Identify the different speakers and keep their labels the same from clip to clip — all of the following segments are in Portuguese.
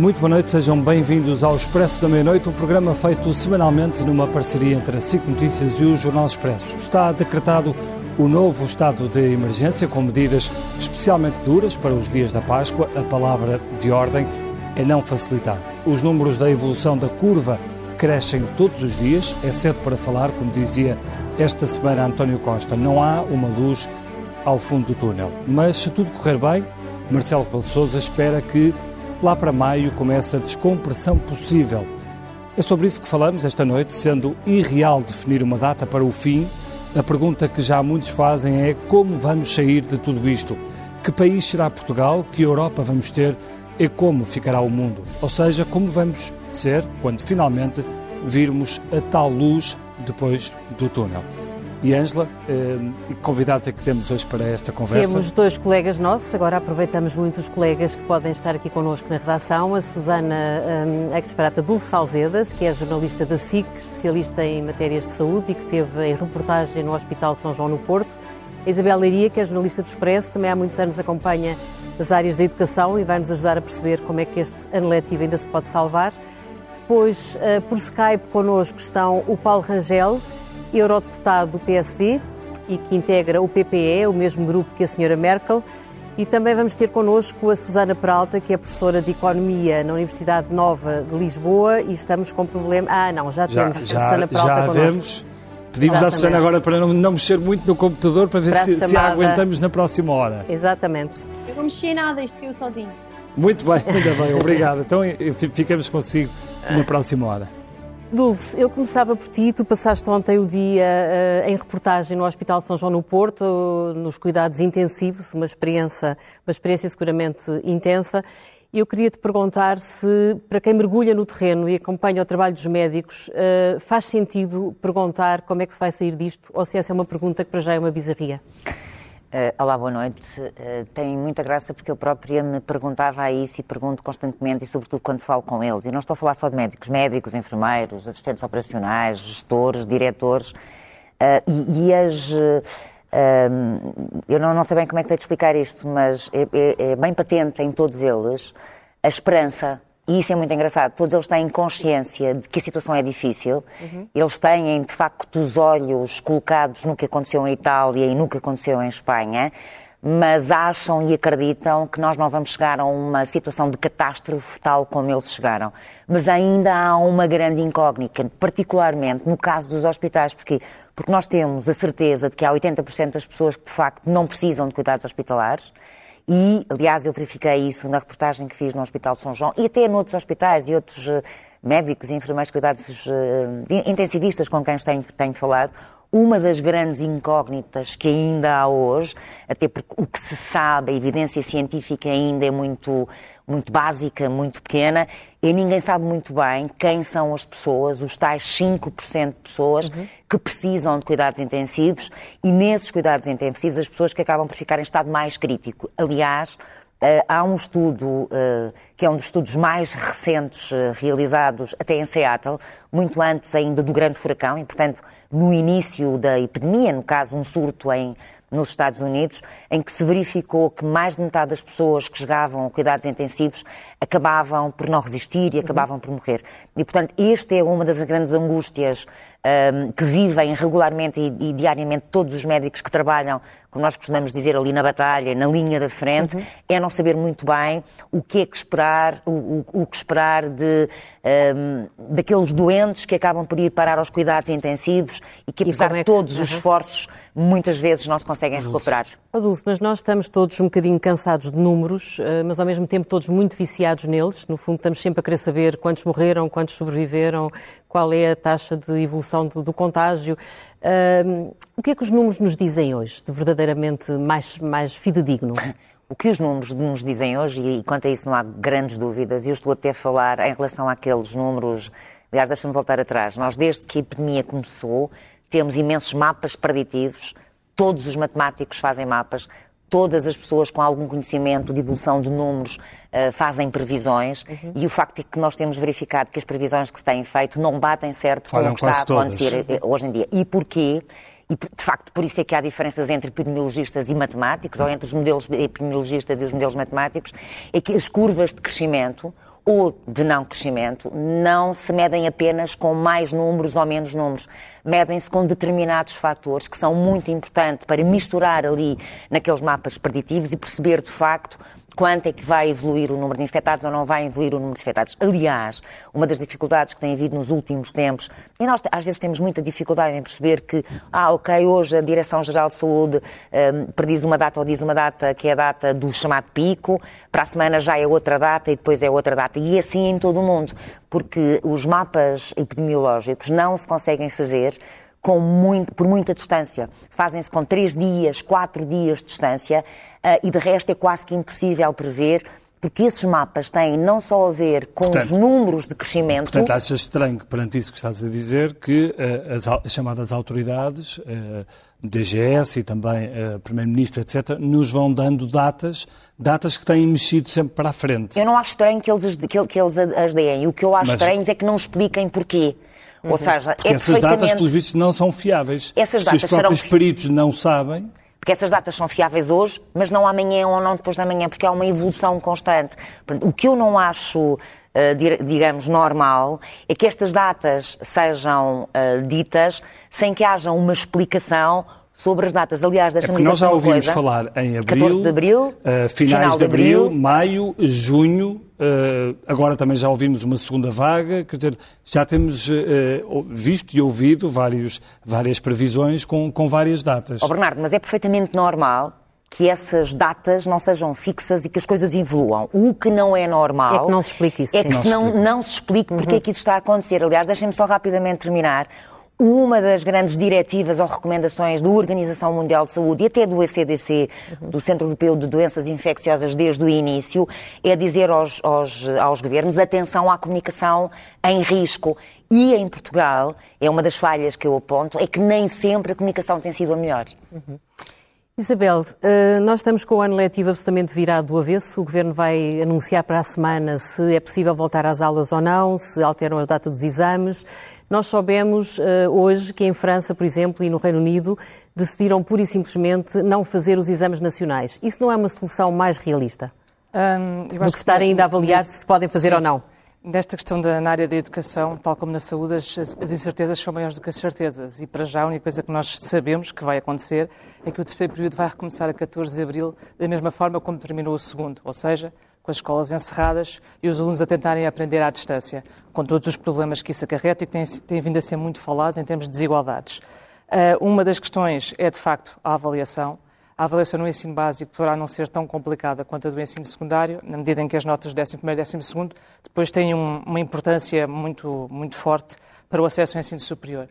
Speaker 1: Muito boa noite, sejam bem-vindos ao Expresso da Meia-Noite, um programa feito semanalmente numa parceria entre a SIC Notícias e o Jornal Expresso. Está decretado o novo estado de emergência com medidas especialmente duras para os dias da Páscoa. A palavra de ordem é não facilitar. Os números da evolução da curva crescem todos os dias. É cedo para falar, como dizia esta semana António Costa. Não há uma luz ao fundo do túnel. Mas se tudo correr bem, Marcelo Rebelo Sousa espera que lá para maio comece a descompressão possível. É sobre isso que falamos esta noite, sendo irreal definir uma data para o fim. A pergunta que já muitos fazem é como vamos sair de tudo isto? Que país será Portugal? Que Europa vamos ter? E como ficará o mundo? Ou seja, como vamos ser quando finalmente virmos a tal luz depois do túnel? E Ângela, eh, convidados é que temos hoje para esta conversa?
Speaker 2: Temos dois colegas nossos, agora aproveitamos muito os colegas que podem estar aqui connosco na redação. A Susana um, Experata Dulce Salzedas, que é jornalista da SIC, especialista em matérias de saúde e que teve em reportagem no Hospital de São João no Porto. A Isabel Leiria, que é jornalista do Expresso, também há muitos anos acompanha as áreas da educação e vai nos ajudar a perceber como é que este ano letivo ainda se pode salvar. Depois, uh, por Skype, connosco estão o Paulo Rangel, eurodeputado do PSD e que integra o PPE, o mesmo grupo que a senhora Merkel. E também vamos ter connosco a Susana Peralta, que é professora de Economia na Universidade Nova de Lisboa e estamos com problema... Ah, não, já, já temos
Speaker 1: já,
Speaker 2: a Susana Peralta
Speaker 1: já
Speaker 2: connosco.
Speaker 1: Vemos. Pedimos Exatamente. à Susana agora para não, não, mexer muito no computador para ver para se, se a aguentamos na próxima hora.
Speaker 2: Exatamente.
Speaker 3: Eu vou mexer nada, isto eu sozinho.
Speaker 1: Muito bem, ainda bem, obrigado. Então ficamos consigo na próxima hora.
Speaker 2: Dulce, eu começava por ti. Tu passaste ontem o dia uh, em reportagem no Hospital de São João no Porto, nos cuidados intensivos, uma experiência, uma experiência seguramente intensa. Eu queria te perguntar se, para quem mergulha no terreno e acompanha o trabalho dos médicos, uh, faz sentido perguntar como é que se vai sair disto ou se essa é uma pergunta que para já é uma bizarria?
Speaker 4: Uh, olá, boa noite. Uh, tem muita graça porque eu própria me perguntava isso e pergunto constantemente e sobretudo quando falo com eles. E não estou a falar só de médicos, médicos, enfermeiros, assistentes operacionais, gestores, diretores uh, e, e, as... eu não, não sei bem como é que tenho de explicar isto, mas é, é, é bem patente em todos eles a esperança e isso é muito engraçado. Todos eles têm consciência de que a situação é difícil. Uhum. Eles têm, de facto, os olhos colocados no que aconteceu em Itália e no que aconteceu em Espanha. Mas acham e acreditam que nós não vamos chegar a uma situação de catástrofe tal como eles chegaram. Mas ainda há uma grande incógnita, particularmente no caso dos hospitais. Porquê? Porque nós temos a certeza de que há 80% das pessoas que, de facto, não precisam de cuidados hospitalares e, aliás, eu verifiquei isso na reportagem que fiz no Hospital de São João e até noutros hospitais e outros uh, médicos e enfermeiros cuidados uh, intensivistas com quem tenho, tenho falado. Uma das grandes incógnitas que ainda há hoje, até porque o que se sabe, a evidência científica ainda é muito, muito básica, muito pequena, e ninguém sabe muito bem quem são as pessoas, os tais 5% de pessoas uhum. que precisam de cuidados intensivos e nesses cuidados intensivos as pessoas que acabam por ficar em estado mais crítico. Aliás, há um estudo, uh, que é um dos estudos mais recentes uh, realizados até em Seattle, muito antes ainda do grande furacão, e, portanto, no início da epidemia, no caso, um surto em nos Estados Unidos, em que se verificou que mais de metade das pessoas que chegavam a cuidados intensivos acabavam por não resistir e uhum. acabavam por morrer. E, portanto, esta é uma das grandes angústias um, que vivem regularmente e, e, diariamente todos os médicos que trabalham, como nós costumamos dizer, ali na batalha, na linha da frente, uhum. é não saber muito bem o que é que esperar, o, o, o que esperar de, um, daqueles doentes que acabam por ir parar aos cuidados intensivos e que, apesar é que... de todos uhum. os esforços, muitas vezes não se conseguem recuperar.
Speaker 2: Adulce, mas nós estamos todos um bocadinho cansados de números, eh, mas ao mesmo tempo todos muito viciados neles. No fundo, estamos sempre a querer saber quantos morreram, quantos sobreviveram, qual é a taxa de evolução do, do contágio. Uh, o que é que os números nos dizem hoje, de verdadeiramente mais, mais fidedigno?
Speaker 4: O que os números nos dizem hoje, e quanto a isso não há grandes dúvidas, e eu estou até a falar em relação àqueles números, aliás, deixa-me voltar atrás. Nós, desde que a epidemia começou, temos imensos mapas preditivos, todos os matemáticos fazem mapas, todas as pessoas com algum conhecimento de evolução de números uh, fazem previsões uhum. e o facto é que nós temos verificado que as previsões que se têm feito não batem certo com o que está a acontecer todas. Eh, hoje em dia. E porquê? E, de facto, por isso é que há diferenças entre epidemiologistas e matemáticos, ou entre os modelos epidemiologistas e os modelos matemáticos, é que as curvas de crescimento, ou de não crescimento não se medem apenas com mais números ou menos números. Medem-se com determinados fatores que são muito importantes para misturar ali naqueles mapas preditivos e perceber de facto quanto é que vai evoluir o número de infectados ou não vai evoluir o número de infectados. Aliás, uma das dificuldades que tem havido nos últimos tempos, e nós às vezes temos muita dificuldade em perceber que, ah, ok, hoje a Direção-Geral de Saúde um, prediz uma data ou diz uma data que é a data do chamado pico, para a semana já é outra data e depois é outra data. E assim em todo o mundo, porque os mapas epidemiológicos não se conseguem fazer com muito, por muita distância. Fazem-se com três dias, quatro dias de distância uh, e de resto é quase que impossível prever porque esses mapas têm não só a ver com portanto, os números de crescimento.
Speaker 1: Portanto, achas estranho que, perante isso que estás a dizer, que uh, as, as, chamadas autoridades, uh, DGS e também uh, Primeiro-Ministro, etc., nos vão dando datas, datas que têm mexido sempre para a frente.
Speaker 4: Eu não acho estranho que eles, que, que eles as deem. O que eu acho Mas... estranho é que não expliquem porquê.
Speaker 1: Uhum. Ou seja, Porque é essas datas, pelos vistos, não são fiáveis. Essas datas Se os próprios serão... peritos não sabem...
Speaker 4: Porque essas datas são fiáveis hoje, mas não amanhã ou não depois da manhã, porque há uma evolução constante. O que eu não acho, eh, digamos, normal é que estas datas sejam uh, ditas sem que haja uma explicação sobre as datas. Aliás,
Speaker 1: deixa-me é dizer nós já ouvimos coisa. falar em abril,
Speaker 4: de abril uh,
Speaker 1: finais final de abril, abril, maio, junho, uh, agora também já ouvimos uma segunda vaga, quer dizer, já temos uh, visto e ouvido vários, várias previsões com, com várias datas.
Speaker 4: Oh, Bernardo, mas é perfeitamente normal que essas datas não sejam fixas e que as coisas evoluam. O que não é normal...
Speaker 2: É que não se explique isso.
Speaker 4: É que não, não, não se explique porque uhum. é que isso está a acontecer. Aliás, deixem-me só rapidamente terminar uma das grandes diretivas ou recomendações da Organização Mundial de Saúde e até do ECDC, do Centro Europeu de Doenças Infecciosas, desde o início, é dizer aos, aos, aos governos atenção à comunicação em risco. E em Portugal, é uma das falhas que eu aponto, é que nem sempre a comunicação tem sido a melhor.
Speaker 2: Uhum. Isabel, eh, nós estamos com o ano letivo absolutamente virado do avesso. O Governo vai anunciar para a semana se é possível voltar às aulas ou não, se alteram a data dos exames. Nós soubemos uh, hoje que em França, por exemplo, e no Reino Unido, decidiram pura e simplesmente não fazer os exames nacionais. Isso não é uma solução mais realista? Um, do que estar ainda a avaliar se se podem fazer
Speaker 5: sim.
Speaker 2: ou não?
Speaker 5: Nesta questão da, na área da educação, tal como na saúde, as, as, incertezas são maiores do que as certezas. E para já a única coisa que nós sabemos que vai acontecer é que o terceiro período vai recomeçar a 14 de abril, da mesma forma como terminou o segundo. Ou seja, com as escolas encerradas e os alunos a tentarem aprender à distância, com todos os problemas que isso acarreta e que têm, têm vindo a ser muito falados em termos de desigualdades. Uh, uma das questões é, de facto, a avaliação. A avaliação no ensino básico poderá não ser tão complicada quanto a do ensino secundário, na medida em que as notas do 11 e 12 depois têm um, uma importância muito, muito forte para o acesso ao ensino superior.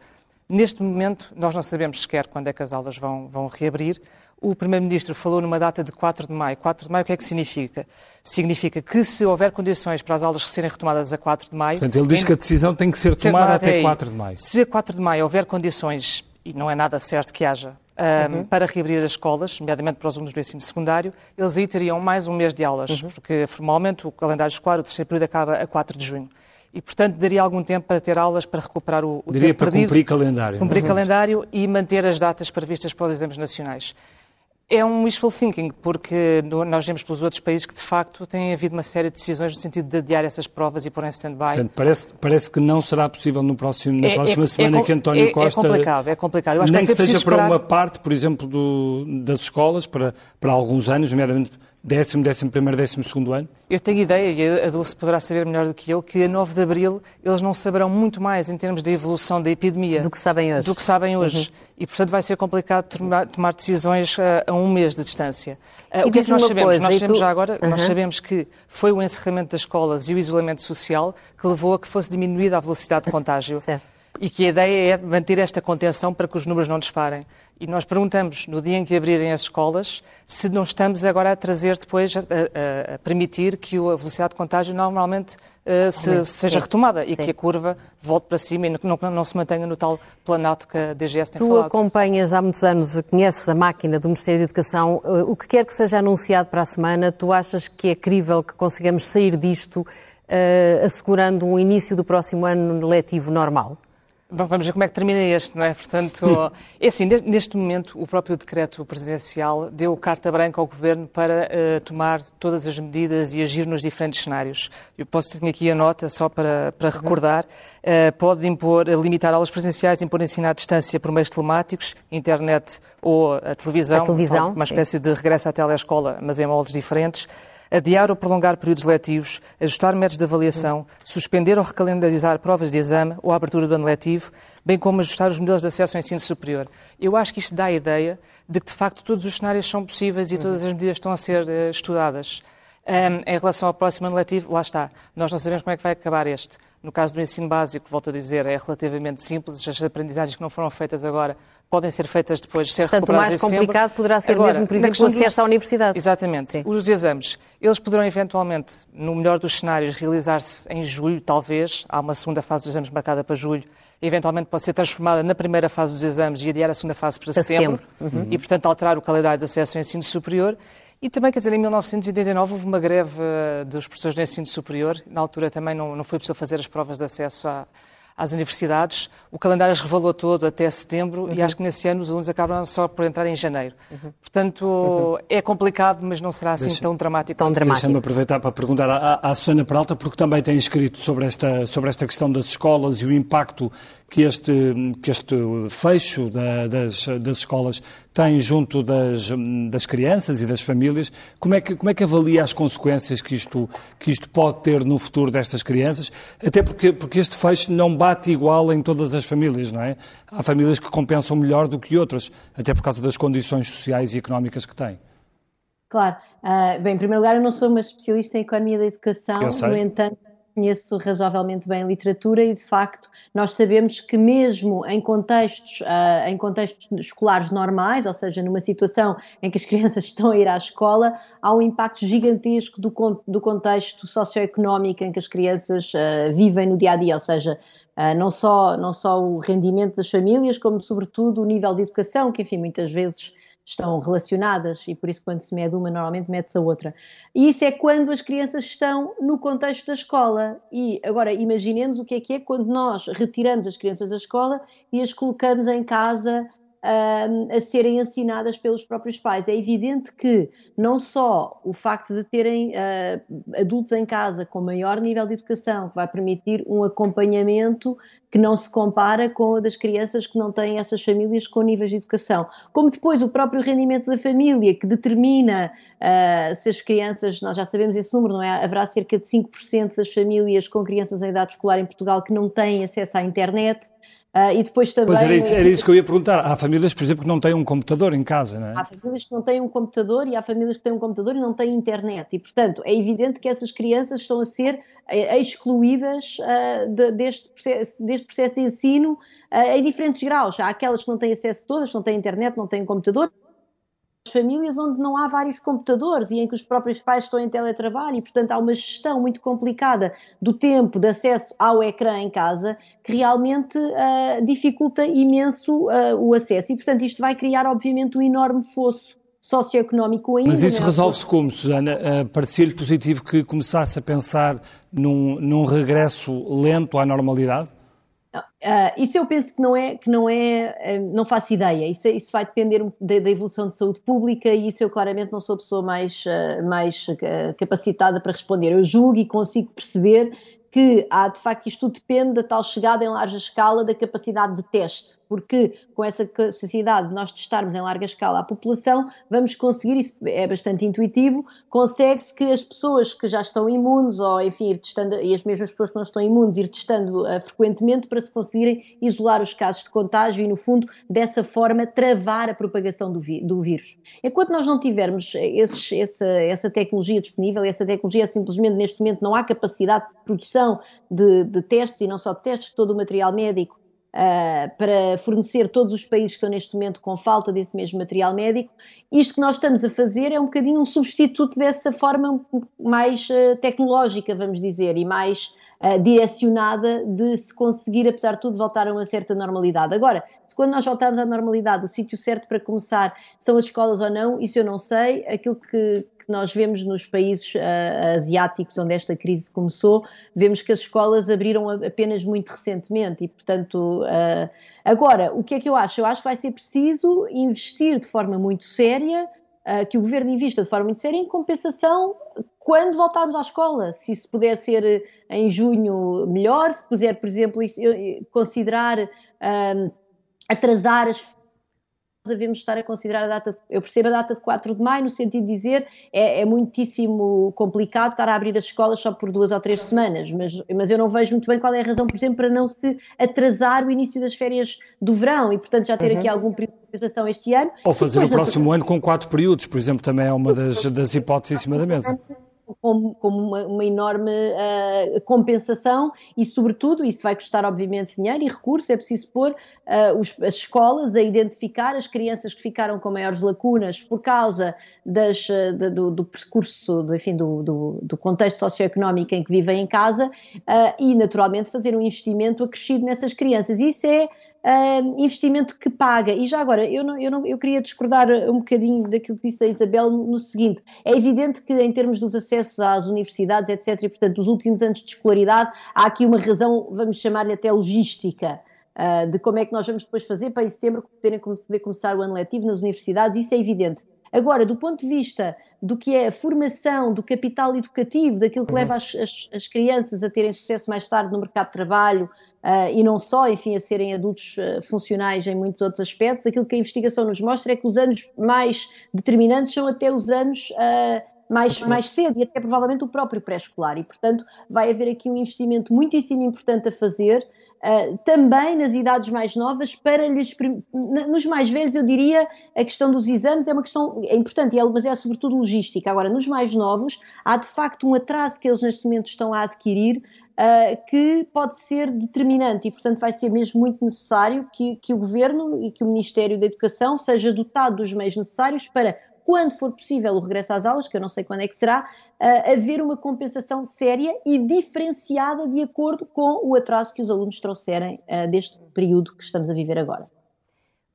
Speaker 5: Neste momento, nós não sabemos sequer quando é que as aulas vão, vão reabrir. O Primeiro-Ministro falou numa data de 4 de maio. 4 de maio o que é que significa? Significa que se houver condições para as aulas serem retomadas a 4 de maio...
Speaker 1: Portanto, ele diz que a decisão tem que ser tomada até aí. 4 de maio.
Speaker 5: Se a 4 de maio houver condições, e não é nada certo que haja, um, uhum. para reabrir as escolas, nomeadamente para os alunos do ensino secundário, eles aí teriam mais um mês de aulas, uhum. porque formalmente o calendário escolar, o terceiro período, acaba a 4 de junho e, portanto, daria algum tempo para ter aulas para recuperar o, o
Speaker 1: Diria
Speaker 5: tempo
Speaker 1: para
Speaker 5: perdido,
Speaker 1: cumprir calendário.
Speaker 5: Cumprir calendário e manter as datas previstas para os exames nacionais. É um wishful thinking, porque nós vemos pelos outros países que, de facto, tem havido uma série de decisões no sentido de adiar essas provas e pôr em stand-by.
Speaker 1: Portanto, parece, parece que não será possível no próximo, na é, próxima é, semana é, que António
Speaker 5: é,
Speaker 1: Costa...
Speaker 5: É complicado, é complicado. Eu
Speaker 1: acho nem
Speaker 5: que,
Speaker 1: que seja
Speaker 5: esperar...
Speaker 1: para uma parte, por exemplo, do, das escolas, para, para alguns anos, nomeadamente décimo, décimo primeiro, décimo segundo ano?
Speaker 5: Eu tenho ideia, e a Dulce poderá saber melhor do que eu, que a 9 de Abril eles não saberão muito mais em termos de evolução da epidemia.
Speaker 2: Do que sabem hoje.
Speaker 5: Do que sabem hoje. Uhum. E, portanto, vai ser complicado tomar, tomar decisões a, eh, a, um mês de distância. Uh, o que é que nós sabemos? Coisa, nós sabemos tu... já agora, uhum. nós sabemos que foi o encerramento das escolas e o isolamento social que levou a que fosse diminuída a velocidade de contágio.
Speaker 2: certo
Speaker 5: e que a ideia é manter esta contenção para que os números não disparem. E nós perguntamos, no dia em que abrirem as escolas, se não estamos agora a trazer depois, a, a, a permitir que a velocidade de contágio normalmente uh, se, seja retomada e que a curva volte para cima e não, não, não, se mantenha no tal planato que a DGS tem
Speaker 2: tu
Speaker 5: falado.
Speaker 2: Tu acompanhas há muitos anos, conheces a máquina do Ministério da Educação. Uh, o que quer que seja anunciado para a semana, tu achas que é crível que consigamos sair disto uh, assegurando um início do próximo ano letivo normal?
Speaker 5: Bom, vamos ver como é que termina este, não é? Portanto, é assim, neste momento o próprio decreto presidencial deu carta branca ao Governo para uh, tomar todas as medidas e agir nos diferentes cenários. Eu posso ter aqui a nota só para, para recordar. Uh, pode impor, limitar aulas presenciais, impor ensino à distância por meios telemáticos, internet ou a televisão,
Speaker 2: a televisão
Speaker 5: uma
Speaker 2: sim.
Speaker 5: espécie de regresso à telescola, mas em moldes diferentes adiar ou prolongar períodos letivos, ajustar métodos de avaliação, suspender ou recalendarizar provas de exame ou a abertura do ano letivo, bem como ajustar os modelos de acesso ao ensino superior. Eu acho que isto dá a ideia de que, de facto, todos os cenários são possíveis e todas as medidas estão a ser uh, estudadas. Um, em relação ao próximo ano letivo, lá está. Nós não sabemos como é que vai acabar este. No caso do ensino básico, volto a dizer, é relativamente simples. As aprendizagens que não foram feitas agora podem ser feitas depois de ser
Speaker 2: Portanto,
Speaker 5: recuperadas
Speaker 2: o mais complicado poderá ser
Speaker 5: agora,
Speaker 2: mesmo, por exemplo, o acesso dos... à universidade.
Speaker 5: Exatamente. Sim. Os exames, eles poderão eventualmente, no melhor dos cenários, realizar-se em julho, talvez. Há uma segunda fase dos exames marcada para julho. Eventualmente pode ser transformada na primeira fase dos exames e adiar a segunda fase para, para setembro. setembro. Uhum. E, portanto, alterar o calendário de acesso ao ensino superior. E também, quer dizer, em 1989 houve uma greve eh, dos professores do ensino superior. Na altura também não, não foi possível fazer as provas de acesso à, às universidades. O calendário se revelou todo até setembro uhum. e acho que nesse ano os alunos acabam só por entrar em janeiro. Uhum. Portanto, uhum. é complicado, mas não será assim Deixa, tão dramático.
Speaker 1: Tão dramático. Deixa-me aproveitar para perguntar à, à Susana Peralta, porque também tem escrito sobre esta, sobre esta questão das escolas e o impacto que este, que este fecho da, das, das escolas tem junto das, das crianças e das famílias. Como é, que, como é que avalia as consequências que isto, que isto pode ter no futuro destas crianças? Até porque, porque este fecho não bate igual em todas as famílias, não é? Há famílias que compensam melhor do que outras, até por causa das condições sociais e económicas que têm.
Speaker 3: Claro. Uh, bem, em primeiro lugar, eu não sou uma especialista em economia da educação, no entanto, conheço razoavelmente bem literatura e, de facto, nós sabemos que mesmo em contextos, uh, em contextos escolares normais, ou seja, numa situação em que as crianças estão a ir à escola, há um impacto gigantesco do, do contexto socioeconómico em que as crianças uh, vivem no dia a dia, ou seja, uh, não, só, não só o rendimento das famílias, como sobretudo o nível de educação, que enfim, muitas vezes estão relacionadas e por isso quando se mede uma normalmente mede-se a outra. E isso é quando as crianças estão no contexto da escola. E agora imaginemos o que é que é quando nós retiramos as crianças da escola e as colocamos em casa a serem ensinadas pelos próprios pais. É evidente que não só o facto de terem uh, adultos em casa com maior nível de educação, que vai permitir um acompanhamento que não se compara com o das crianças que não têm essas famílias com níveis de educação. Como depois o próprio rendimento da família, que determina uh, se as crianças, nós já sabemos esse número, não é? Haverá cerca de 5% das famílias com crianças em idade escolar em Portugal que não têm acesso à internet. Uh, e depois também.
Speaker 1: Pois era isso, era isso que eu ia perguntar. Há famílias, por exemplo, que não têm um computador em casa, não é?
Speaker 3: Há famílias que não têm um computador e há famílias que têm um computador e não têm internet. E, portanto, é evidente que essas crianças estão a ser uh, excluídas uh, de, deste, processo, deste processo de ensino em diferentes graus. Há aquelas que não têm acesso todas, não têm internet, não têm computador, famílias onde não há vários computadores e em que os próprios pais estão em teletrabalho e, portanto, há uma gestão muito complicada do tempo de acesso ao ecrã em casa que realmente uh, dificulta imenso uh, o acesso. E, portanto, isto vai criar, obviamente, um enorme fosso socioeconómico ainda.
Speaker 1: Mas isso resolve-se como, Susana? Uh, Parecia-lhe positivo que começasse a pensar num, num regresso lento à normalidade?
Speaker 3: Uh, isso eu penso que não é, que não é, uh, não faço ideia. Isso, isso vai depender da, da, evolução de saúde pública e isso eu claramente não sou a pessoa mais, uh, mais capacitada para responder. Eu julgo e consigo perceber que há, de facto, isto tudo depende da tal chegada em larga escala da capacidade de teste, porque com essa capacidade de nós testarmos em larga escala a população, vamos conseguir, isso é bastante intuitivo, consegue-se que as pessoas que já estão imunes, ou enfim, ir testando, e as mesmas pessoas que não estão imunes, ir testando uh, frequentemente para se conseguirem isolar os casos de contágio e, no fundo, dessa forma, travar a propagação do, do vírus. Enquanto nós não tivermos esses, essa, essa tecnologia disponível, essa tecnologia simplesmente neste momento não há capacidade de produção de, de testes, e não só de testes, todo o material médico, Uh, para fornecer todos os países que estão neste momento com falta desse mesmo material médico. Isto que nós estamos a fazer é um bocadinho um substituto dessa forma mais uh, tecnológica, vamos dizer, e mais uh, direcionada de se conseguir, apesar de tudo, voltar a uma certa normalidade. Agora, se quando nós voltarmos à normalidade, o sítio certo para começar são as escolas ou não, isso eu não sei. Aquilo que, nós vemos nos países uh, asiáticos onde esta crise começou, vemos que as escolas abriram apenas muito recentemente e, portanto, uh, agora, o que é que eu acho? Eu acho que vai ser preciso investir de forma muito séria Uh, que o governo invista de forma muito séria em compensação quando voltarmos à escola. Se isso puder ser em junho, melhor. Se puder, por exemplo, considerar atrasar as devemos estar a considerar a data, eu percebo a data de 4 de maio, no sentido de dizer é, é muitíssimo complicado estar a abrir as escolas só por duas ou três semanas, mas, mas eu não vejo muito bem qual é a razão, por exemplo, para não se atrasar o início das férias do verão e, portanto, já ter uhum. aqui algum período de compensação este ano.
Speaker 1: Ou fazer o próximo ano com quatro períodos, por exemplo, também é uma das, das hipóteses em cima da mesa
Speaker 3: como, como uma, uma, enorme uh, compensação e, sobretudo, isso vai custar, obviamente, dinheiro e recursos, é preciso pôr uh, os, as escolas a identificar as crianças que ficaram com maiores lacunas por causa das, uh, do, do, percurso, do, enfim, do, do, do, contexto socioeconómico em que vivem em casa e, naturalmente, fazer um investimento acrescido nessas crianças. Isso é uh, investimento que paga. E já agora, eu, não, eu, não, eu queria discordar um bocadinho daquilo que disse a Isabel no, seguinte: é evidente que, em termos dos acessos às universidades, etc., e portanto, dos últimos anos de escolaridade, há aqui uma razão, vamos chamar-lhe até logística. Uh, de como é que nós vamos depois fazer para em setembro poder, poder começar o ano letivo nas universidades, isso é evidente. Agora, do ponto de vista do que é a formação do capital educativo, daquilo que uhum. leva as, as, as, crianças a terem sucesso mais tarde no mercado de trabalho, uh, e não só, enfim, a serem adultos uh, funcionais em muitos outros aspectos, aquilo que a investigação nos mostra é que os anos mais determinantes são até os anos uh, mais, mais cedo e até provavelmente o próprio pré-escolar. E, portanto, vai haver aqui um investimento muitíssimo importante a fazer. Uh, também nas idades mais novas, para lhes. Nos mais velhos, eu diria, a questão dos exames é uma questão é importante, mas é sobretudo logística. Agora, nos mais novos, há de facto um atraso que eles neste momento estão a adquirir uh, que pode ser determinante e, portanto, vai ser mesmo muito necessário que, que o Governo e que o Ministério da Educação seja dotado dos meios necessários para, quando for possível o regresso às aulas, que eu não sei quando é que será, uh, haver uma compensação séria e diferenciada de acordo com o atraso que os alunos trouxerem uh, deste período que estamos a viver agora.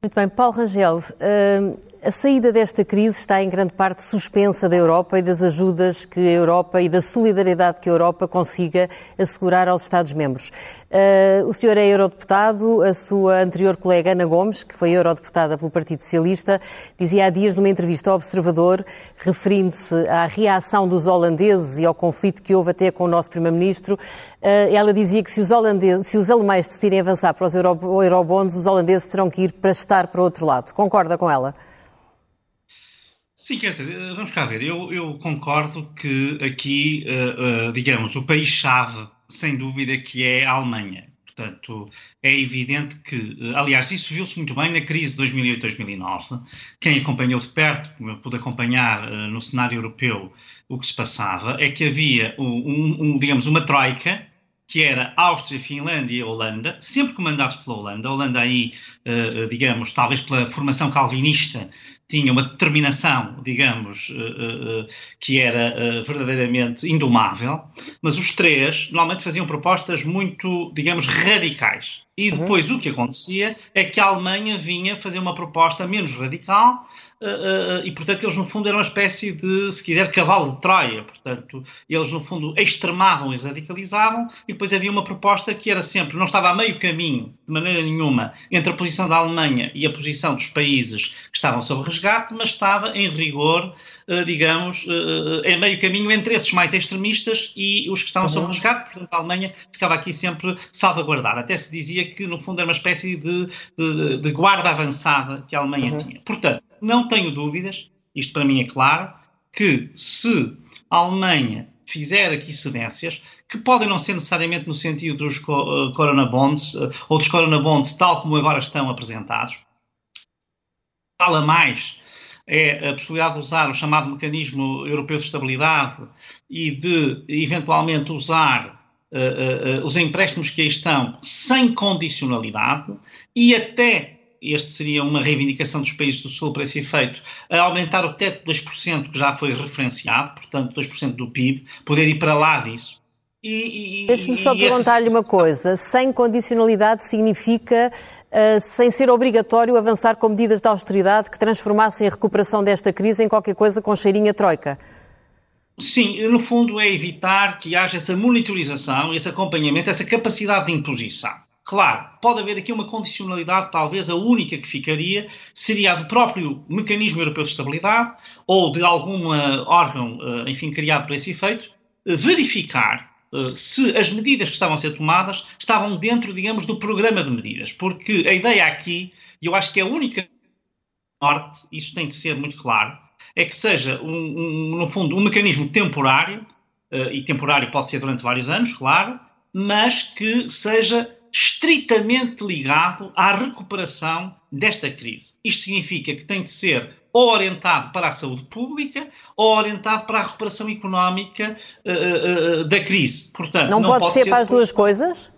Speaker 2: Muito bem, Paulo Rangel, uh, a saída desta crise está em grande parte suspensa da Europa e das ajudas que a Europa e da solidariedade que a Europa consiga assegurar aos Estados-membros. Uh, o senhor é eurodeputado, a sua anterior colega Ana Gomes, que foi eurodeputada pelo Partido Socialista, dizia há dias numa entrevista ao Observador, referindo-se à reação dos holandeses e ao conflito que houve até com o nosso Primeiro-Ministro, ela dizia que se os, holandeses, se os alemães decidirem avançar para os euro, eurobonds, os holandeses terão que ir para estar para o outro lado. Concorda com ela?
Speaker 6: Sim, quer dizer, eh, vamos cá ver. Eu, eu concordo que aqui, uh, uh, digamos, o país-chave, sem dúvida, que é a Alemanha. Portanto, é evidente que, aliás, isso viu-se muito bem na crise de 2008-2009. Quem acompanhou de perto, como eu pude acompanhar uh, no cenário europeu o que se passava, é que havia, um, um, digamos, uma troika que era Áustria, Finlândia e Holanda, sempre comandados pela Holanda. A Holanda aí, digamos, talvez pela formação calvinista, tinha uma determinação, digamos, uh, uh, que era uh, verdadeiramente indomável, mas os três normalmente faziam propostas muito, digamos, radicais. E uhum. depois uhum. o que acontecia é que a Alemanha vinha fazer uma proposta menos radical, Uh, uh, e portanto eles no fundo eram uma espécie de, se quiser, cavalo de Troia. Portanto, eles no fundo extremavam e radicalizavam, e depois havia uma proposta que era sempre, não estava a meio caminho, de maneira nenhuma, entre a posição da Alemanha e a posição dos países que estavam sob resgate, mas estava em rigor, uh, digamos, em meio caminho entre esses mais extremistas e os que estavam uhum. sob resgate. Portanto, a Alemanha ficava aqui sempre salvaguardada. Até se dizia que no fundo era uma espécie de, de, de guarda avançada que a Alemanha uhum. tinha. Portanto, não tenho dúvidas, isto para mim é claro, que se a Alemanha fizer aqui cedências, que podem não ser necessariamente no sentido dos uh, Corona Bonds, uh, ou dos Corona Bonds tal como agora estão apresentados, fala mais é a possibilidade de usar o chamado mecanismo europeu de estabilidade e de eventualmente usar uh, uh, os empréstimos que aí estão sem condicionalidade e até este seria uma reivindicação dos países do Sul para esse efeito, a aumentar o teto de 2% que já foi referenciado, portanto 2% do PIB, poder ir para lá disso.
Speaker 2: Deixe-me só perguntar-lhe uma coisa. Sem condicionalidade significa uh, sem ser obrigatório avançar com medidas de austeridade que transformassem a recuperação desta crise em qualquer coisa com cheirinha troika?
Speaker 6: Sim, no fundo é evitar que haja essa monitorização, esse acompanhamento, essa capacidade de imposição. Claro, pode haver aqui uma condicionalidade, talvez a única que ficaria seria a do próprio Mecanismo Europeu de Estabilidade ou de algum órgão, eh, enfim, criado para esse efeito, eh, verificar eh, se as medidas que estavam a ser tomadas estavam dentro, digamos, do programa de medidas. Porque a ideia aqui, e eu acho que é a única norte, isso tem de ser muito claro, é que seja, um, um, no fundo, um mecanismo temporário, e temporário pode ser durante vários anos, claro, mas que seja estritamente ligado à recuperação desta crise. Isto significa que tem de ser ou orientado para a saúde pública ou orientado para a recuperação económica uh, uh, da crise.
Speaker 2: Portanto, não, não pode, pode, ser, ser para as duas coisas?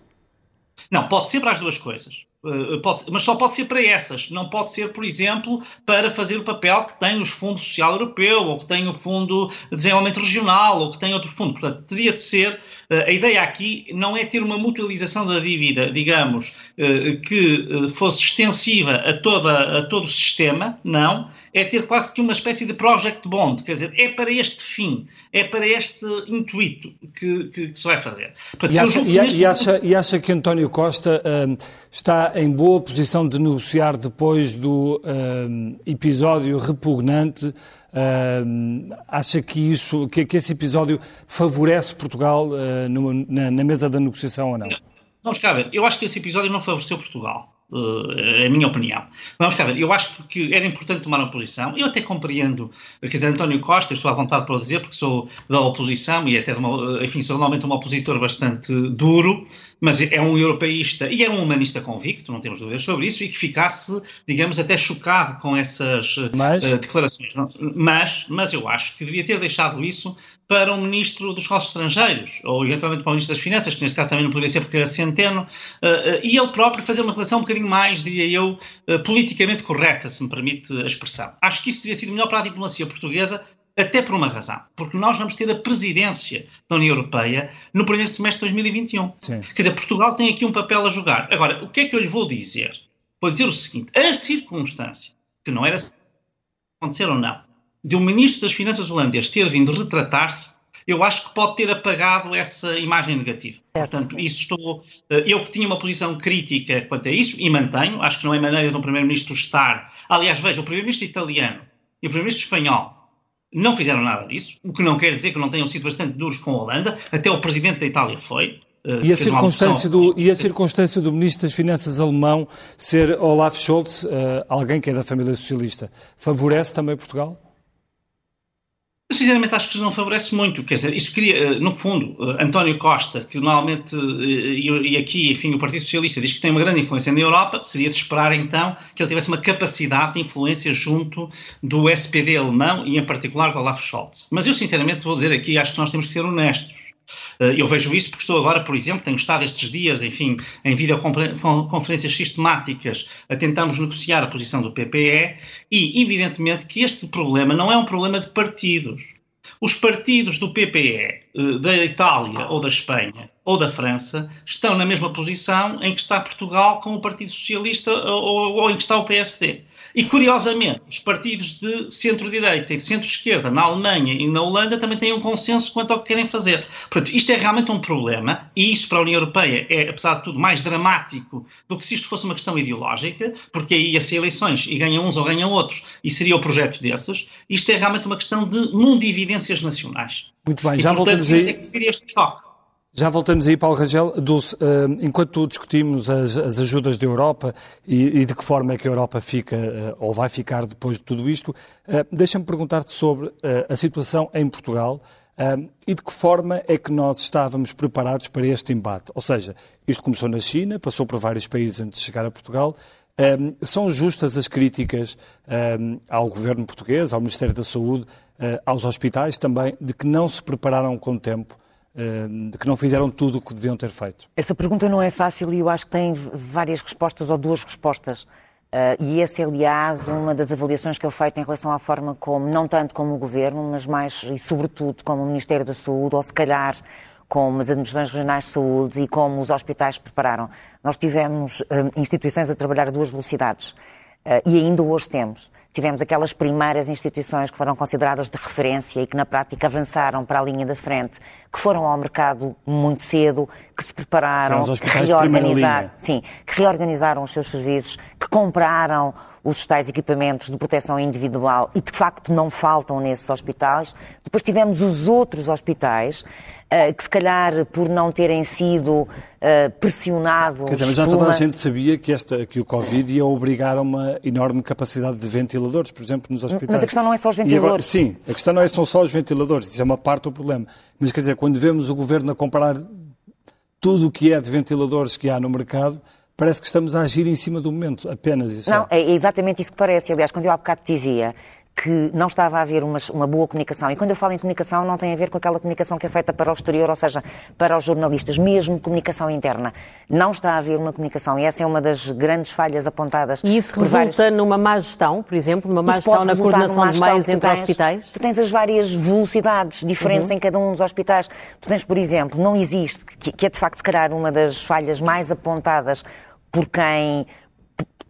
Speaker 6: Não, pode ser para as duas coisas. Eh, pode, mas só pode ser para essas. Não pode ser, por exemplo, para fazer o papel que tem os Fundo Social Europeu, ou que tem o Fundo de Desenvolvimento Regional, ou que tem outro fundo. Portanto, teria de ser. Eh, a ideia aqui não é ter uma mutualização da dívida, digamos, eh, que fosse extensiva a, toda, a todo o sistema, não. É ter quase que uma espécie de project bond, quer dizer, é para este fim, é para este intuito que, que, que se vai fazer.
Speaker 1: Portanto, e, acha, e, e, acha, e acha que António Costa está em boa posição de negociar depois do uh, episódio repugnante. Uh, acha que isso, que, que, esse episódio favorece Portugal uh, na, na, mesa da negociação ou não?
Speaker 6: Vamos cá ver. Eu acho que esse episódio não favoreceu Portugal. É a minha opinião. Vamos cá ver, eu acho que era importante tomar uma posição. Eu até compreendo, quer dizer, António Costa, estou à vontade para dizer, porque sou da oposição e até, uma, enfim, sou normalmente um opositor bastante duro, mas é um europeísta e é um humanista convicto, não temos dúvidas sobre isso, e que ficasse, digamos, até chocado com essas mas... Uh, declarações. Mas, mas eu acho que devia ter deixado isso para o Ministro dos Negócios Estrangeiros, ou eventualmente para o Ministro das Finanças, que neste caso também não poderia ser porque era Centeno, uh, uh, e ele próprio fazer uma relação um bocadinho mais, diria eu, politicamente correta, se me permite a expressão. Acho que isso teria sido melhor para a diplomacia portuguesa, até por uma razão, porque nós vamos ter a presidência da União Europeia no primeiro semestre de 2021. Sim. Quer dizer, Portugal tem aqui um papel a jogar. Agora, o que é que eu lhe vou dizer? Vou dizer o seguinte: a circunstância, que não era acontecer ou não, de um ministro das Finanças holandês ter vindo retratar-se, eu acho que pode ter apagado essa imagem negativa. Certo, Portanto, sim. isso estou. Eh, eu que tinha uma posição crítica quanto a isso, e mantenho, acho que não é maneira de um Primeiro-Ministro estar. Aliás, veja, o Primeiro-Ministro italiano e o Primeiro-Ministro espanhol não fizeram nada disso, o que não quer dizer que não tenham sido bastante duros com a Holanda, até o presidente da Itália foi.
Speaker 1: Uh, e, a circunstância do, e a circunstância do Ministro das Finanças alemão ser Olaf Scholz, uh, alguém que é da família socialista, favorece também Portugal?
Speaker 6: Eu, sinceramente, acho que não favorece muito. Quer dizer, isso queria, eh, no fundo, eh, António Costa, que normalmente, eh, e aqui, enfim, o Partido Socialista diz que tem uma grande influência na Europa, seria de esperar, então, que ele tivesse uma capacidade de influência junto do SPD alemão e, em particular, do Olaf Scholz. Mas eu, sinceramente, vou dizer aqui, acho que nós temos que ser honestos. Eu vejo isso porque estou agora, por exemplo, tenho estado estes dias, enfim, em videoconferências sistemáticas a tentarmos negociar a posição do PPE e, evidentemente, que este problema não é um problema de partidos. Os partidos do PPE, eh, da Itália ou da Espanha ou da França, estão na mesma posição em que está Portugal com o Partido Socialista ou, ou em que está o PSD. E, curiosamente, os partidos de centro-direita e de centro-esquerda na Alemanha e na Holanda também têm um consenso quanto ao que querem fazer. Portanto, isto é realmente um problema, e isso para a União Europeia é, apesar de tudo, mais dramático do que se isto fosse uma questão ideológica, porque aí ia ser eleições e ganham uns ou ganham outros, e seria o projeto desses. Isto é realmente uma questão de mundividências nacionais.
Speaker 1: Muito bem, e, já portanto, voltamos aí. Isso é que
Speaker 6: seria este choque.
Speaker 1: Já voltamos aí, Paulo Rangel. Dulce, uh, enquanto discutimos as, as, ajudas da Europa e, e, de que forma é que a Europa fica uh, ou vai ficar depois de tudo isto, uh, deixa-me perguntar-te sobre a situação em Portugal e de que forma é que nós estávamos preparados para este embate. Ou seja, isto começou na China, passou por vários países antes de chegar a Portugal. são justas as críticas ao governo português, ao Ministério da Saúde, aos hospitais também, de que não se prepararam com tempo eh, de que não fizeram tudo o que deviam ter feito?
Speaker 4: Essa pergunta não é fácil e eu acho que tem várias respostas ou duas respostas. Uh, e essa é, aliás, uma das avaliações que eu feito em relação à forma como, não tanto como o Governo, mas mais e sobretudo como o Ministério da Saúde, ou se calhar como as administrações regionais de saúde e como os hospitais prepararam. Nós tivemos uh, instituições a trabalhar a duas velocidades e ainda hoje temos. Tivemos aquelas primeiras instituições que foram consideradas de referência e que na prática avançaram para a linha da frente, que foram ao mercado muito cedo, que se prepararam, que reorganizaram, sim, que reorganizaram os seus serviços, que compraram os tais equipamentos de proteção individual e de facto não faltam nesses hospitais. Depois tivemos os outros hospitais uh, que se calhar por não terem sido uh, pressionados.
Speaker 1: Quer dizer, mas já toda a gente sabia que, esta, que o Covid ia obrigar a uma enorme capacidade de ventiladores, por exemplo, nos hospitais.
Speaker 4: Mas a questão não é só os ventiladores. Agora,
Speaker 1: sim, a questão não é são só os ventiladores, isso é uma parte do problema. Mas quer dizer, quando vemos o governo a comprar tudo o que é de ventiladores que há no mercado, parece que estamos a agir em cima do momento, apenas isso.
Speaker 4: Não, é exatamente isso que parece. Aliás, quando eu há bocado dizia que não estava a haver uma, uma, boa comunicação. E quando eu falo em comunicação, não tem a ver com aquela comunicação que é feita para o exterior, ou seja, para os jornalistas, mesmo comunicação interna. Não está a haver uma comunicação. E essa é uma das grandes falhas apontadas.
Speaker 2: E isso resulta vários... numa má gestão, por exemplo, numa má gestão na coordenação de meios entre tens, hospitais?
Speaker 4: Tu tens as várias velocidades diferentes uhum. em cada um dos hospitais. Tu tens, por exemplo, não existe, que, que é de facto, se calhar, uma das falhas mais apontadas por quem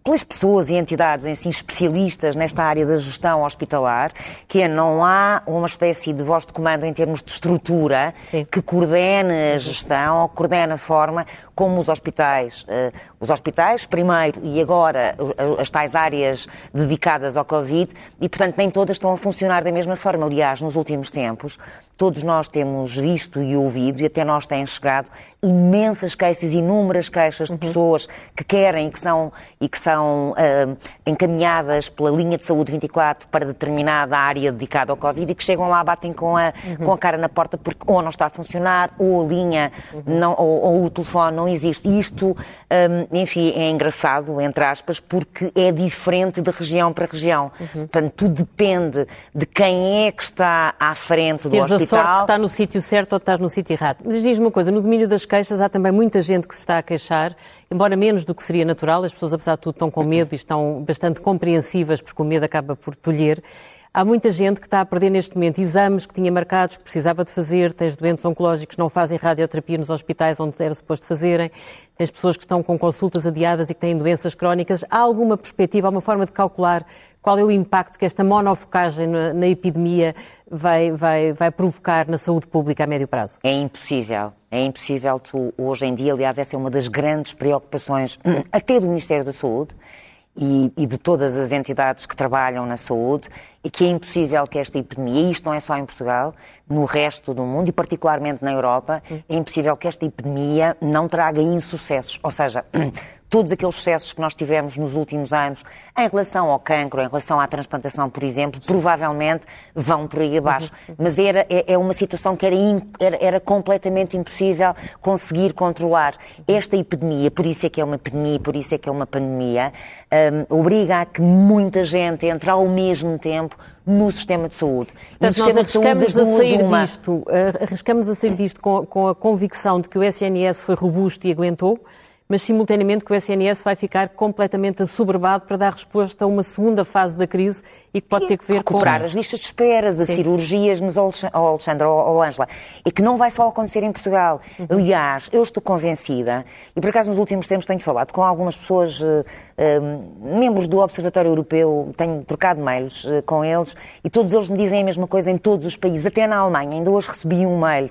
Speaker 4: pelas pessoas e entidades assim, especialistas nesta área da gestão hospitalar, que é não há uma espécie de voz de comando em termos de estrutura Sim. que coordene a gestão ou coordene a forma como os hospitais, uh, os hospitais primeiro e agora as tais áreas dedicadas ao Covid e, portanto, nem todas estão a funcionar da mesma forma. Aliás, nos últimos tempos, todos nós temos visto e ouvido e até nós têm chegado imensas queixas, inúmeras queixas de uhum. pessoas que querem e que são, e que são uh, encaminhadas pela linha de saúde 24 para determinada área dedicada ao Covid e que chegam lá, batem com a, uhum. com a cara na porta porque ou não está a funcionar ou a linha uhum. não, ou, ou o telefone não existe. E isto, um, enfim, é engraçado, entre aspas, porque é diferente de região para região. Uhum. Portanto, tudo depende de quem é que está à frente do
Speaker 2: Teres
Speaker 4: hospital.
Speaker 2: a sorte de estar no sítio certo ou estás no sítio errado. Mas diz-me uma coisa, no domínio das queixas há também muita gente que se está a queixar, embora menos do que seria natural, as pessoas, apesar de tudo, estão com medo e estão bastante compreensivas, porque o medo acaba por tolher. Há muita gente que está a perder neste momento exames que tinha marcados, que precisava de fazer, tens doentes oncológicos que não fazem radioterapia nos hospitais onde era suposto fazerem, tens pessoas que estão com consultas adiadas e que têm doenças crónicas. Há alguma perspectiva, há uma forma de calcular qual é o impacto que esta monofocagem na, na epidemia vai, vai, vai provocar na saúde pública a médio prazo?
Speaker 4: É impossível. É impossível tu, hoje em dia, aliás, essa é uma das grandes preocupações até do Ministério da Saúde, e, e, de todas as entidades que trabalham na saúde e que é impossível que esta epidemia, e isto não é só em Portugal, no resto do mundo e particularmente na Europa, é impossível que esta epidemia não traga insucessos. Ou seja, todos aqueles sucessos que nós tivemos nos últimos anos em relação ao cancro, em relação à transplantação, por exemplo, Sim. provavelmente vão por aí abaixo. Uhum. Mas era, é, é uma situação que era, era, era, completamente impossível conseguir controlar. Esta epidemia, por isso é que é uma epidemia, por isso é que é uma pandemia, um, obriga a que muita gente entre ao mesmo tempo no sistema de saúde.
Speaker 2: Portanto, nós arriscamos a sair uma... disto, arriscamos a sair disto com, com a convicção de que o SNS foi robusto e aguentou, mas simultaneamente que o SNS vai ficar completamente assoberbado para dar resposta a uma segunda fase da crise e que pode Sim, ter que ver
Speaker 4: com... Recuperar as listas de esperas, as Sim. cirurgias, mas, oh Alexandra, ou Ângela, é que não vai só acontecer em Portugal. Uhum. Aliás, eu estou convencida, e por acaso nos últimos tempos tenho falado com algumas pessoas, uh, uh, membros do Observatório Europeu, tenho trocado mails uh, com eles, e todos eles me dizem a mesma coisa em todos os países, até na Alemanha. Ainda hoje recebi um mail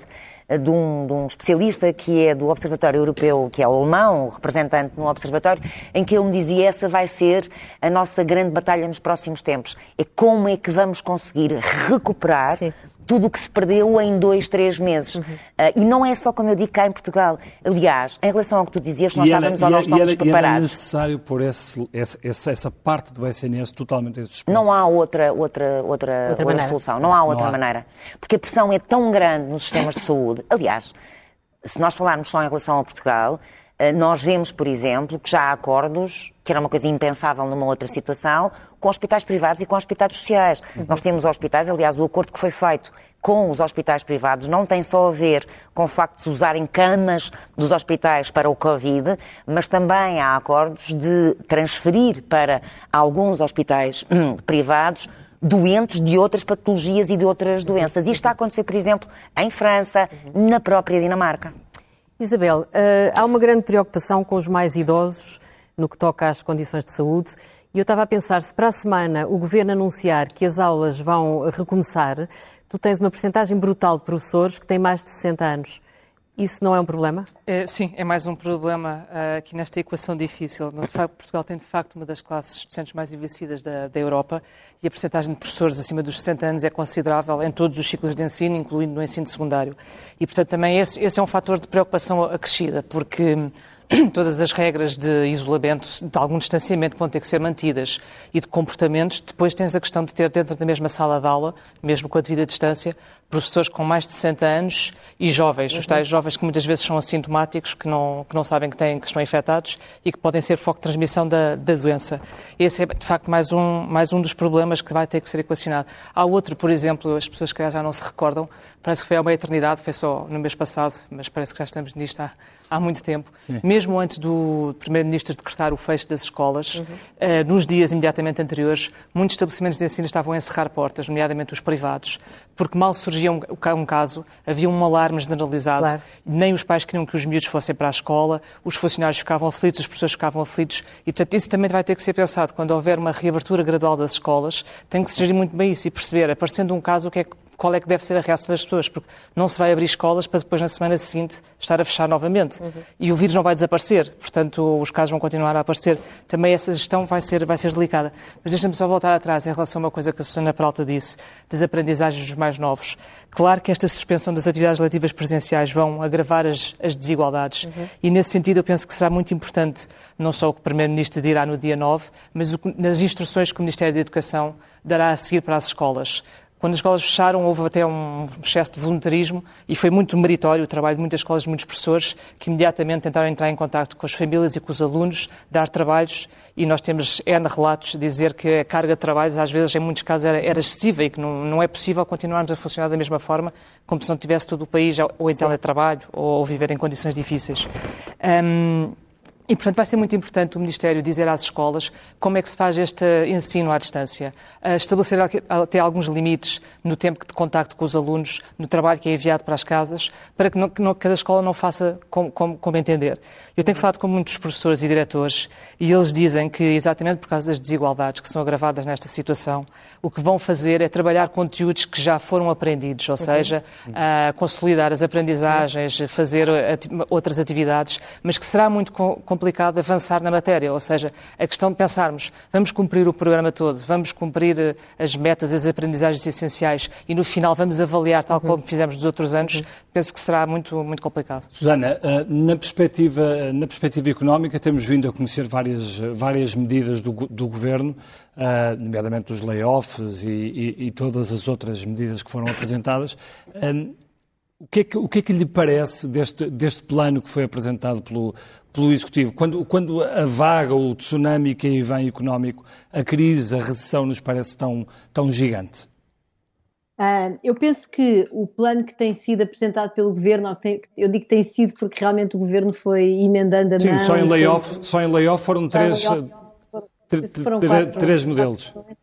Speaker 4: de um, de um, especialista que é do Observatório Europeu, que é alemão, representante no Observatório, em que ele me dizia essa vai ser a nossa grande batalha nos próximos tempos. É como é que vamos conseguir recuperar Sim tudo o que se perdeu em dois, três meses. Uhum. Uh, e não é só, como eu digo, cá em Portugal. Aliás, em relação ao que tu dizias, nós era, estávamos ou não estávamos
Speaker 1: era, preparados. era necessário pôr esse, essa, essa, parte do SNS totalmente em suspenso.
Speaker 4: Não há outra, outra, outra, outra, outra solução. Não há outra não há. maneira. Porque a pressão é tão grande nos sistemas de saúde. Aliás, se nós falarmos só em relação a Portugal, nós vemos, por exemplo, que já há acordos, que era uma coisa impensável numa outra situação, com hospitais privados e com hospitais sociais. Uhum. Nós temos hospitais, aliás, o acordo que foi feito com os hospitais privados não tem só a ver com o facto de se usarem camas dos hospitais para o Covid, mas também há acordos de transferir para alguns hospitais hum, privados doentes de outras patologias e de outras doenças. Isto está a acontecer, por exemplo, em França, na própria Dinamarca.
Speaker 2: Isabel, uh, há uma grande preocupação com os mais idosos no que toca às condições de saúde. E eu estava a pensar, se para a semana o Governo anunciar que as aulas vão recomeçar, tu tens uma percentagem brutal de professores que têm mais de 60 anos. Isso não é um problema?
Speaker 5: É, sim, é mais um problema uh, aqui nesta equação difícil. Portugal tem, de facto, uma das classes docentes mais envelhecidas da, da Europa e a percentagem de professores acima dos 60 anos é considerável em todos os ciclos de ensino, incluindo no ensino secundário. E, portanto, também esse, esse é um fator de preocupação acrescida, porque todas as regras de isolamento, de algum distanciamento que vão ter que ser mantidas e de comportamentos, depois tens a questão de ter dentro da mesma sala de aula, mesmo com a devida distância, professores com mais de 60 anos e jovens, uhum. os tais jovens que muitas vezes são assintomáticos, que não, que não sabem que, têm, que estão infectados e que podem ser foco de transmissão da, da doença. Esse é, de facto, mais um, mais um dos problemas que vai ter que ser equacionado. Há outro, por exemplo, as pessoas que já não se recordam, parece que foi há uma eternidade, foi só no mês passado, mas parece que já estamos nisto há, há muito tempo. Sim. Mesmo antes do Primeiro-Ministro decretar o fecho das escolas, uhum. uh, nos dias imediatamente anteriores, muitos estabelecimentos de ensino estavam a encerrar portas, nomeadamente os privados, porque mal surgia um, um caso, havia um alarme generalizado, claro. nem os pais queriam que os miúdos fossem para a escola, os funcionários ficavam aflitos, os professores ficavam aflitos, e portanto isso também vai ter que ser pensado. Quando houver uma reabertura gradual das escolas, tem que se gerir muito bem isso e perceber, aparecendo um caso, o que é que qual é que deve ser a reação das pessoas, porque não se vai abrir escolas para depois, na semana seguinte, estar a fechar novamente. Uhum. E o vírus não vai desaparecer, portanto, os casos vão continuar a aparecer. Também essa gestão vai ser, vai ser delicada. Mas deixa-me só voltar atrás em relação a uma coisa que a Susana Peralta disse, das aprendizagens dos mais novos. Claro que esta suspensão das atividades letivas presenciais vão agravar as, as desigualdades. Uhum. E, nesse sentido, eu penso que será muito importante, não só o que o Primeiro-Ministro dirá no dia 9, mas o, nas instruções que o Ministério da Educação dará a seguir para as escolas. Quando as escolas fecharam, houve até um excesso de voluntarismo e foi muito meritório o trabalho de muitas escolas e muitos professores que imediatamente tentaram entrar em contato com as famílias e com os alunos, dar trabalhos e nós temos N relatos dizer que a carga de trabalhos, às vezes, em muitos casos, era, era excessiva e que não, não é possível continuarmos a funcionar da mesma forma como se não tivesse todo o país ou em teletrabalho ou, ou viver em condições difíceis. Um, e, portanto, vai ser muito importante o Ministério dizer às escolas como é que se faz este ensino à distância, estabelecer até alguns limites no tempo de contacto com os alunos, no trabalho que é enviado para as casas, para que, não, que cada escola não faça como, como, como, entender. Eu tenho falado com muitos professores e diretores e eles dizem que, exatamente por causa das desigualdades que são agravadas nesta situação, o que vão fazer é trabalhar conteúdos que já foram aprendidos, ou uhum. seja, consolidar as aprendizagens, fazer outras atividades, mas que será muito complicado avançar na matéria, ou seja, a questão de pensarmos, vamos cumprir o programa todo, vamos cumprir eh, as metas, as aprendizagens essenciais e no final vamos avaliar tal como fizemos nos outros anos, penso que será muito, muito complicado.
Speaker 1: Susana, eh, na perspectiva, na perspectiva económica temos vindo a conhecer várias, várias medidas do, do Governo, eh, nomeadamente os layoffs e, e, e, todas as outras medidas que foram apresentadas. O que, é que, o que é que lhe parece deste, deste plano que foi apresentado pelo, pelo Executivo? Quando, quando a vaga, o tsunami que aí vem económico, a crise, a recessão nos parece tão, tão gigante?
Speaker 3: Uh, eu penso que o plano que tem sido apresentado pelo Governo, eu digo que tem sido porque realmente o Governo foi emendando a
Speaker 1: Sim, só em layoff, só em layoff foram três, layoff, foram quatro, três modelos. Quatro,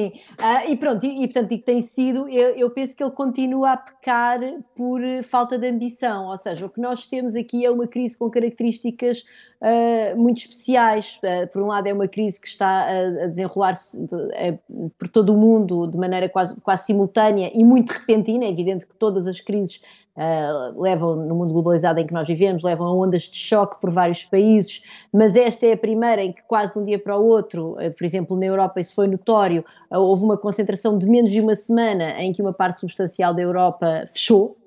Speaker 3: Sim, uh, e pronto, e, e portanto, e tem sido, eu, eu, penso que ele continua a pecar por falta de ambição, ou seja, o que nós temos aqui é uma crise com características uh, muito especiais. Uh, por um lado, é uma crise que está a, a desenrolar-se de, por todo o mundo de maneira quase, quase simultânea e muito repentina. É evidente que todas as crises Uh, levam, no mundo globalizado em que nós vivemos, levam a ondas de choque por vários países, mas esta é a primeira em que quase um dia para o outro, uh, por exemplo, na Europa isso foi notório, uh, houve uma concentração de menos de uma semana em que uma parte substancial da Europa fechou,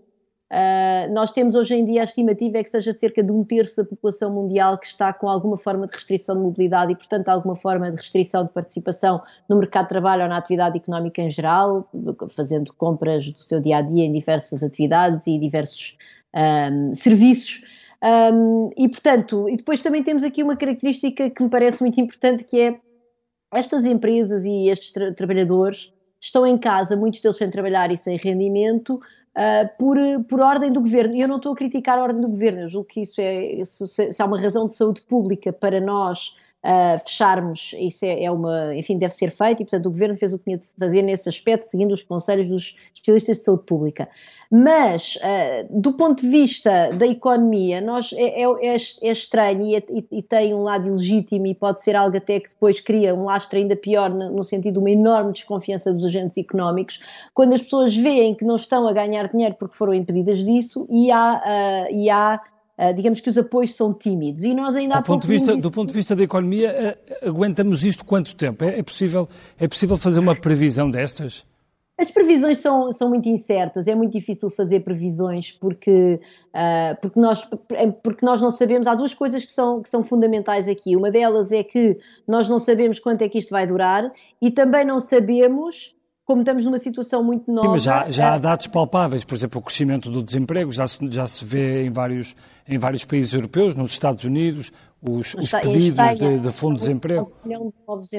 Speaker 3: Uh, nós temos hoje em dia a estimativa é que seja cerca de um terço da população mundial que está com alguma forma de restrição de mobilidade e, portanto, alguma forma de restrição de participação no mercado de trabalho ou na atividade económica em geral, fazendo compras do seu dia a dia em diversas atividades e diversos um, serviços. Um, e, portanto, e depois também temos aqui uma característica que me parece muito importante que é estas empresas e estes tra trabalhadores estão em casa, muitos deles sem trabalhar e sem rendimento, Uh, por, por ordem do governo. E eu não estou a criticar a ordem do governo, eu julgo que isso é, isso, se há uma razão de saúde pública para nós uh, fecharmos, isso é, é, uma, enfim, deve ser feito e, portanto, o Governo fez o que tinha de fazer nesse aspecto, seguindo os conselhos dos especialistas de saúde pública. Mas, uh, do ponto de vista da economia, nós, é, é, é, é estranho e, e, tem um lado ilegítimo e pode ser algo até que depois cria um lastro ainda pior no, sentido de uma enorme desconfiança dos agentes económicos, quando as pessoas veem que não estão a ganhar dinheiro porque foram impedidas disso e há, uh, e há digamos que os apoios são tímidos e nós ainda
Speaker 1: do ponto de vista Do ponto de vista da economia, uh, aguentamos isto quanto tempo? É, é, possível, é possível fazer uma previsão destas?
Speaker 3: As previsões são, são muito incertas, é muito difícil fazer previsões porque, uh, porque, nós, porque nós não sabemos. Há duas coisas que são, que são fundamentais aqui. Uma delas é que nós não sabemos quanto é que isto vai durar e também não sabemos como estamos numa situação muito nova.
Speaker 1: Sim, mas já, já há é- dados palpáveis, por exemplo, o crescimento do desemprego já se, já se vê em vários, em vários países europeus, nos Estados Unidos, os, os pedidos Espanha, de, de fundo de desemprego.
Speaker 3: Um milhão de novos,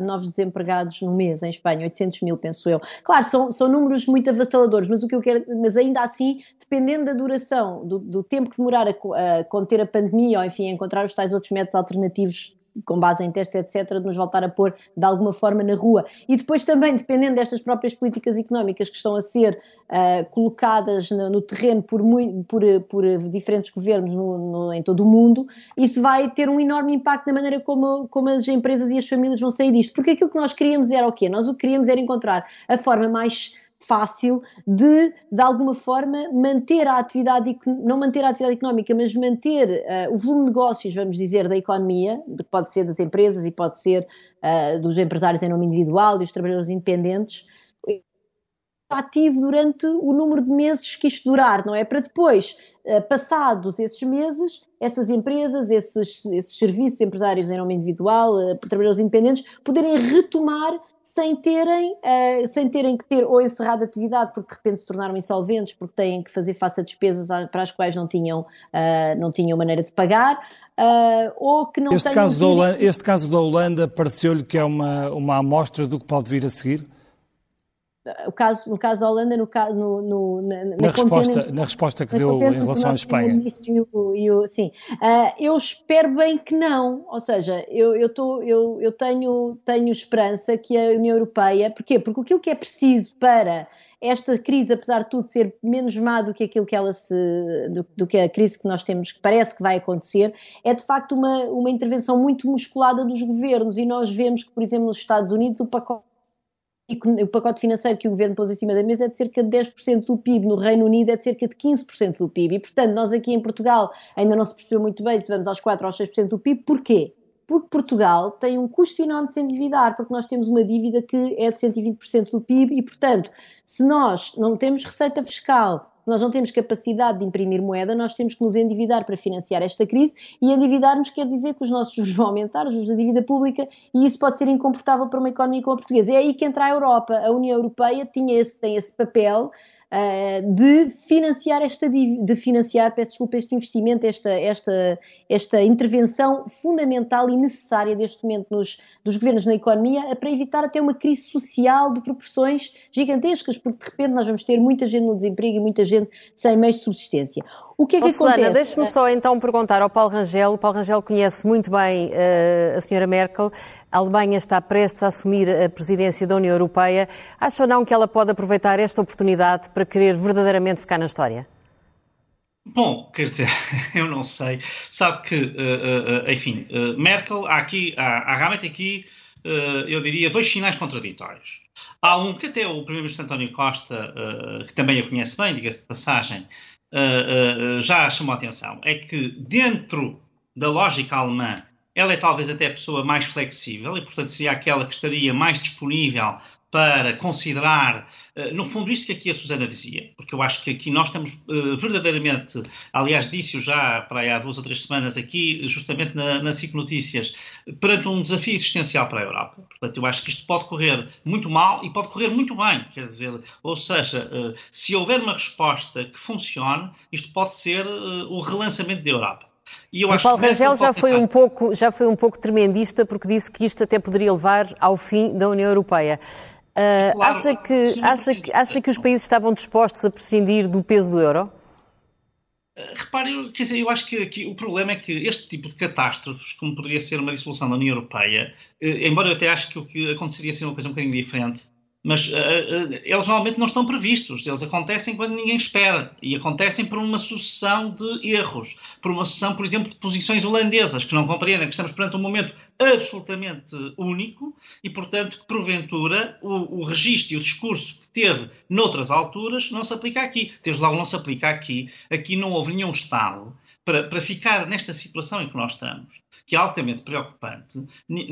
Speaker 3: novos desempregados no mês em Espanha, 800 mil, penso eu. Claro, são, são números muito avassaladores, mas o que eu quero, mas ainda assim, dependendo da duração, do, do tempo que demorar a, a conter a pandemia, ou enfim, a encontrar os tais outros métodos alternativos com base em testes, etc., de nos voltar a pôr de alguma forma na rua. E depois também, dependendo destas próprias políticas económicas que estão a ser uh, colocadas no, no terreno por, por, por, diferentes governos no, no, em todo o mundo, isso vai ter um enorme impacto na maneira como, como as empresas e as famílias vão sair disto. Porque aquilo que nós queríamos era o quê? Nós o que queríamos era encontrar a forma mais fácil de, de alguma forma, manter a atividade, não manter a atividade económica, mas manter uh, o volume de negócios, vamos dizer, da economia, pode ser das empresas e pode ser uh, dos empresários em nome individual e dos trabalhadores independentes, ativo durante o número de meses que isto durar, não é? Para depois, uh, passados esses meses, essas empresas, esses, esses serviços empresários em nome individual, trabalhadores independentes, poderem retomar sem terem, uh, sem terem que ter ou encerrado a atividade porque de repente se tornaram insolventes, porque têm que fazer face a despesas para as quais não tinham, uh, não tinham maneira de pagar, uh, ou que não
Speaker 1: este caso, da Holanda, este caso da Holanda pareceu-lhe que é uma, uma amostra do que pode vir a seguir?
Speaker 3: O caso, no caso da Holanda, no, no, no na,
Speaker 1: na, resposta, na resposta que deu em relação à Espanha.
Speaker 3: E o, e o, sim, uh, eu espero bem que não, ou seja, eu, eu, tô, eu, eu tenho, tenho esperança que a União Europeia, porquê? Porque aquilo que é preciso para esta crise, apesar de tudo, ser menos má do que aquilo que ela se. do, do, que a crise que nós temos, que parece que vai acontecer, é de facto uma, uma intervenção muito musculada dos governos. E nós vemos que, por exemplo, nos Estados Unidos, o pacote o pacote financeiro que o governo pôs em cima da mesa é de cerca de 10% do PIB, no Reino Unido é de cerca de 15% do PIB. E, portanto, nós aqui em Portugal ainda não se percebeu muito bem se vamos aos 4% ou aos 6% do PIB. Porquê? Porque Portugal tem um custo enorme de se endividar, porque nós temos uma dívida que é de 120% do PIB e, portanto, se nós não temos receita fiscal nós não temos capacidade de imprimir moeda, nós temos que nos endividar para financiar esta crise e endividar-nos quer dizer que os nossos juros vão aumentar, os juros da dívida pública, e isso pode ser incomportável para uma economia como a portuguesa. É aí que entra a Europa. A União Europeia tinha esse, tem esse papel uh, de financiar esta de financiar, peço desculpa, este investimento, esta, esta, esta intervenção fundamental e necessária deste momento nos, dos governos na economia para evitar até uma crise social de proporções gigantescas, porque de repente nós vamos ter muita gente no desemprego e muita gente sem meios de subsistência.
Speaker 2: O que é que oh, acontece? deixe-me só então perguntar ao Paulo Rangel. O Paulo Rangel conhece muito bem uh, a senhora Merkel. A Alemanha está prestes a assumir a presidência da União Europeia. Acha ou não que ela pode aproveitar esta oportunidade para querer verdadeiramente ficar na história?
Speaker 6: Bom, quer dizer, eu não sei. Sabe que, uh, uh, enfim, Merkel, há, aqui, há, há realmente aqui, eu diria, dois sinais contraditórios. Há um que até o Primeiro-Ministro António Costa, que também a conhece bem, diga-se de passagem, uh, uh, já chamou a atenção é que dentro da lógica alemã ela é talvez até a pessoa mais flexível e, portanto, seria aquela que estaria mais disponível para considerar, no fundo, isto que aqui a Susana dizia, porque eu acho que aqui nós estamos verdadeiramente, aliás, disse-o já para aí há duas ou três semanas aqui, justamente na, na SIC Notícias, perante um desafio existencial para a Europa. Portanto, eu acho que isto pode correr muito mal e pode correr muito bem, quer dizer, ou seja, se houver uma resposta que funcione, isto pode ser o relançamento da Europa.
Speaker 2: E eu o Paulo Rangel já foi, um pouco, já foi um pouco tremendista porque disse que isto até poderia levar ao fim da União Europeia. Uh, claro, acha, que, acha, que, acha, que, os países estavam dispostos a prescindir do peso do euro?
Speaker 6: Uh, repare, quer dizer, eu acho que aqui o problema é que este tipo de catástrofes, como poderia ser uma dissolução da União Europeia, uh, embora eu até acho que o que aconteceria seria uma coisa um bocadinho diferente, mas uh, uh, eles normalmente não estão previstos, eles acontecem quando ninguém espera e acontecem por uma sucessão de erros, por uma sucessão, por exemplo, de posições holandesas que não compreendem que estamos perante um momento absolutamente único e, portanto, que porventura o, o registro e o discurso que teve noutras alturas não se aplica aqui. Desde logo não se aplica aqui. Aqui não houve nenhum Estado para, para ficar nesta situação em que nós estamos que é altamente preocupante,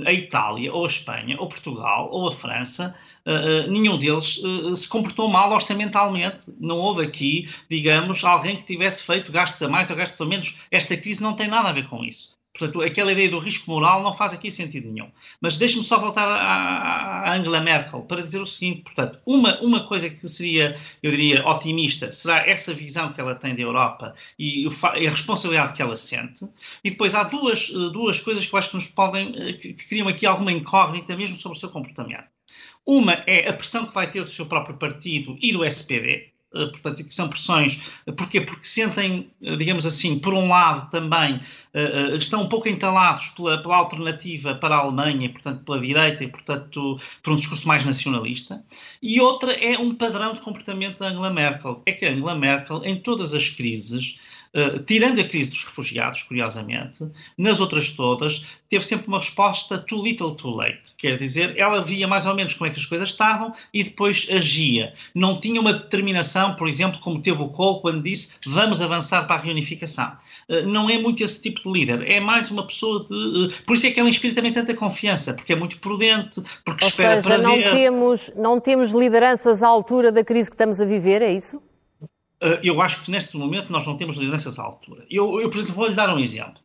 Speaker 6: a Itália, ou a Espanha, ou Portugal, ou a França, uh, uh, nenhum deles uh, se comportou mal orçamentalmente. Não houve aqui, digamos, alguém que tivesse feito gastos a mais ou gastos a menos. Esta crise não tem nada a ver com isso. Portanto, aquela ideia do risco moral não faz aqui sentido nenhum. Mas deixe-me só voltar à Angela Merkel para dizer o seguinte: portanto, uma, uma coisa que seria, eu diria, otimista será essa visão que ela tem da Europa e a responsabilidade que ela sente. E depois há duas, duas coisas que eu acho que nos podem, que, que criam aqui alguma incógnita mesmo sobre o seu comportamento. Uma é a pressão que vai ter do seu próprio partido e do SPD, eh, portanto, que são pressões, eh, porquê? Porque sentem, eh, digamos assim, por um lado também, estão um pouco entalados pela, pela alternativa para a Alemanha, portanto, pela direita e, portanto, por um discurso mais nacionalista, e outra é um padrão de comportamento da Angela Merkel. É que a Angela Merkel, em todas as crises, Uh, tirando a crise dos refugiados, curiosamente, nas outras todas, teve sempre uma resposta too little too late. Quer dizer, ela via mais ou menos como é que as coisas estavam e depois agia. Não tinha uma determinação, por exemplo, como teve o Kohl quando disse vamos avançar para a reunificação. Uh, não é muito esse tipo de líder. É mais uma pessoa de. Uh, por isso é que ela inspira também tanta confiança, porque é muito prudente, porque
Speaker 2: ou
Speaker 6: espera
Speaker 2: seja,
Speaker 6: para
Speaker 2: não
Speaker 6: ver.
Speaker 2: Temos, não temos lideranças à altura da crise que estamos a viver, é isso?
Speaker 6: Eh, eu acho que neste momento nós não temos lideranças à altura. Eu, eu por exemplo, vou-lhe dar um exemplo.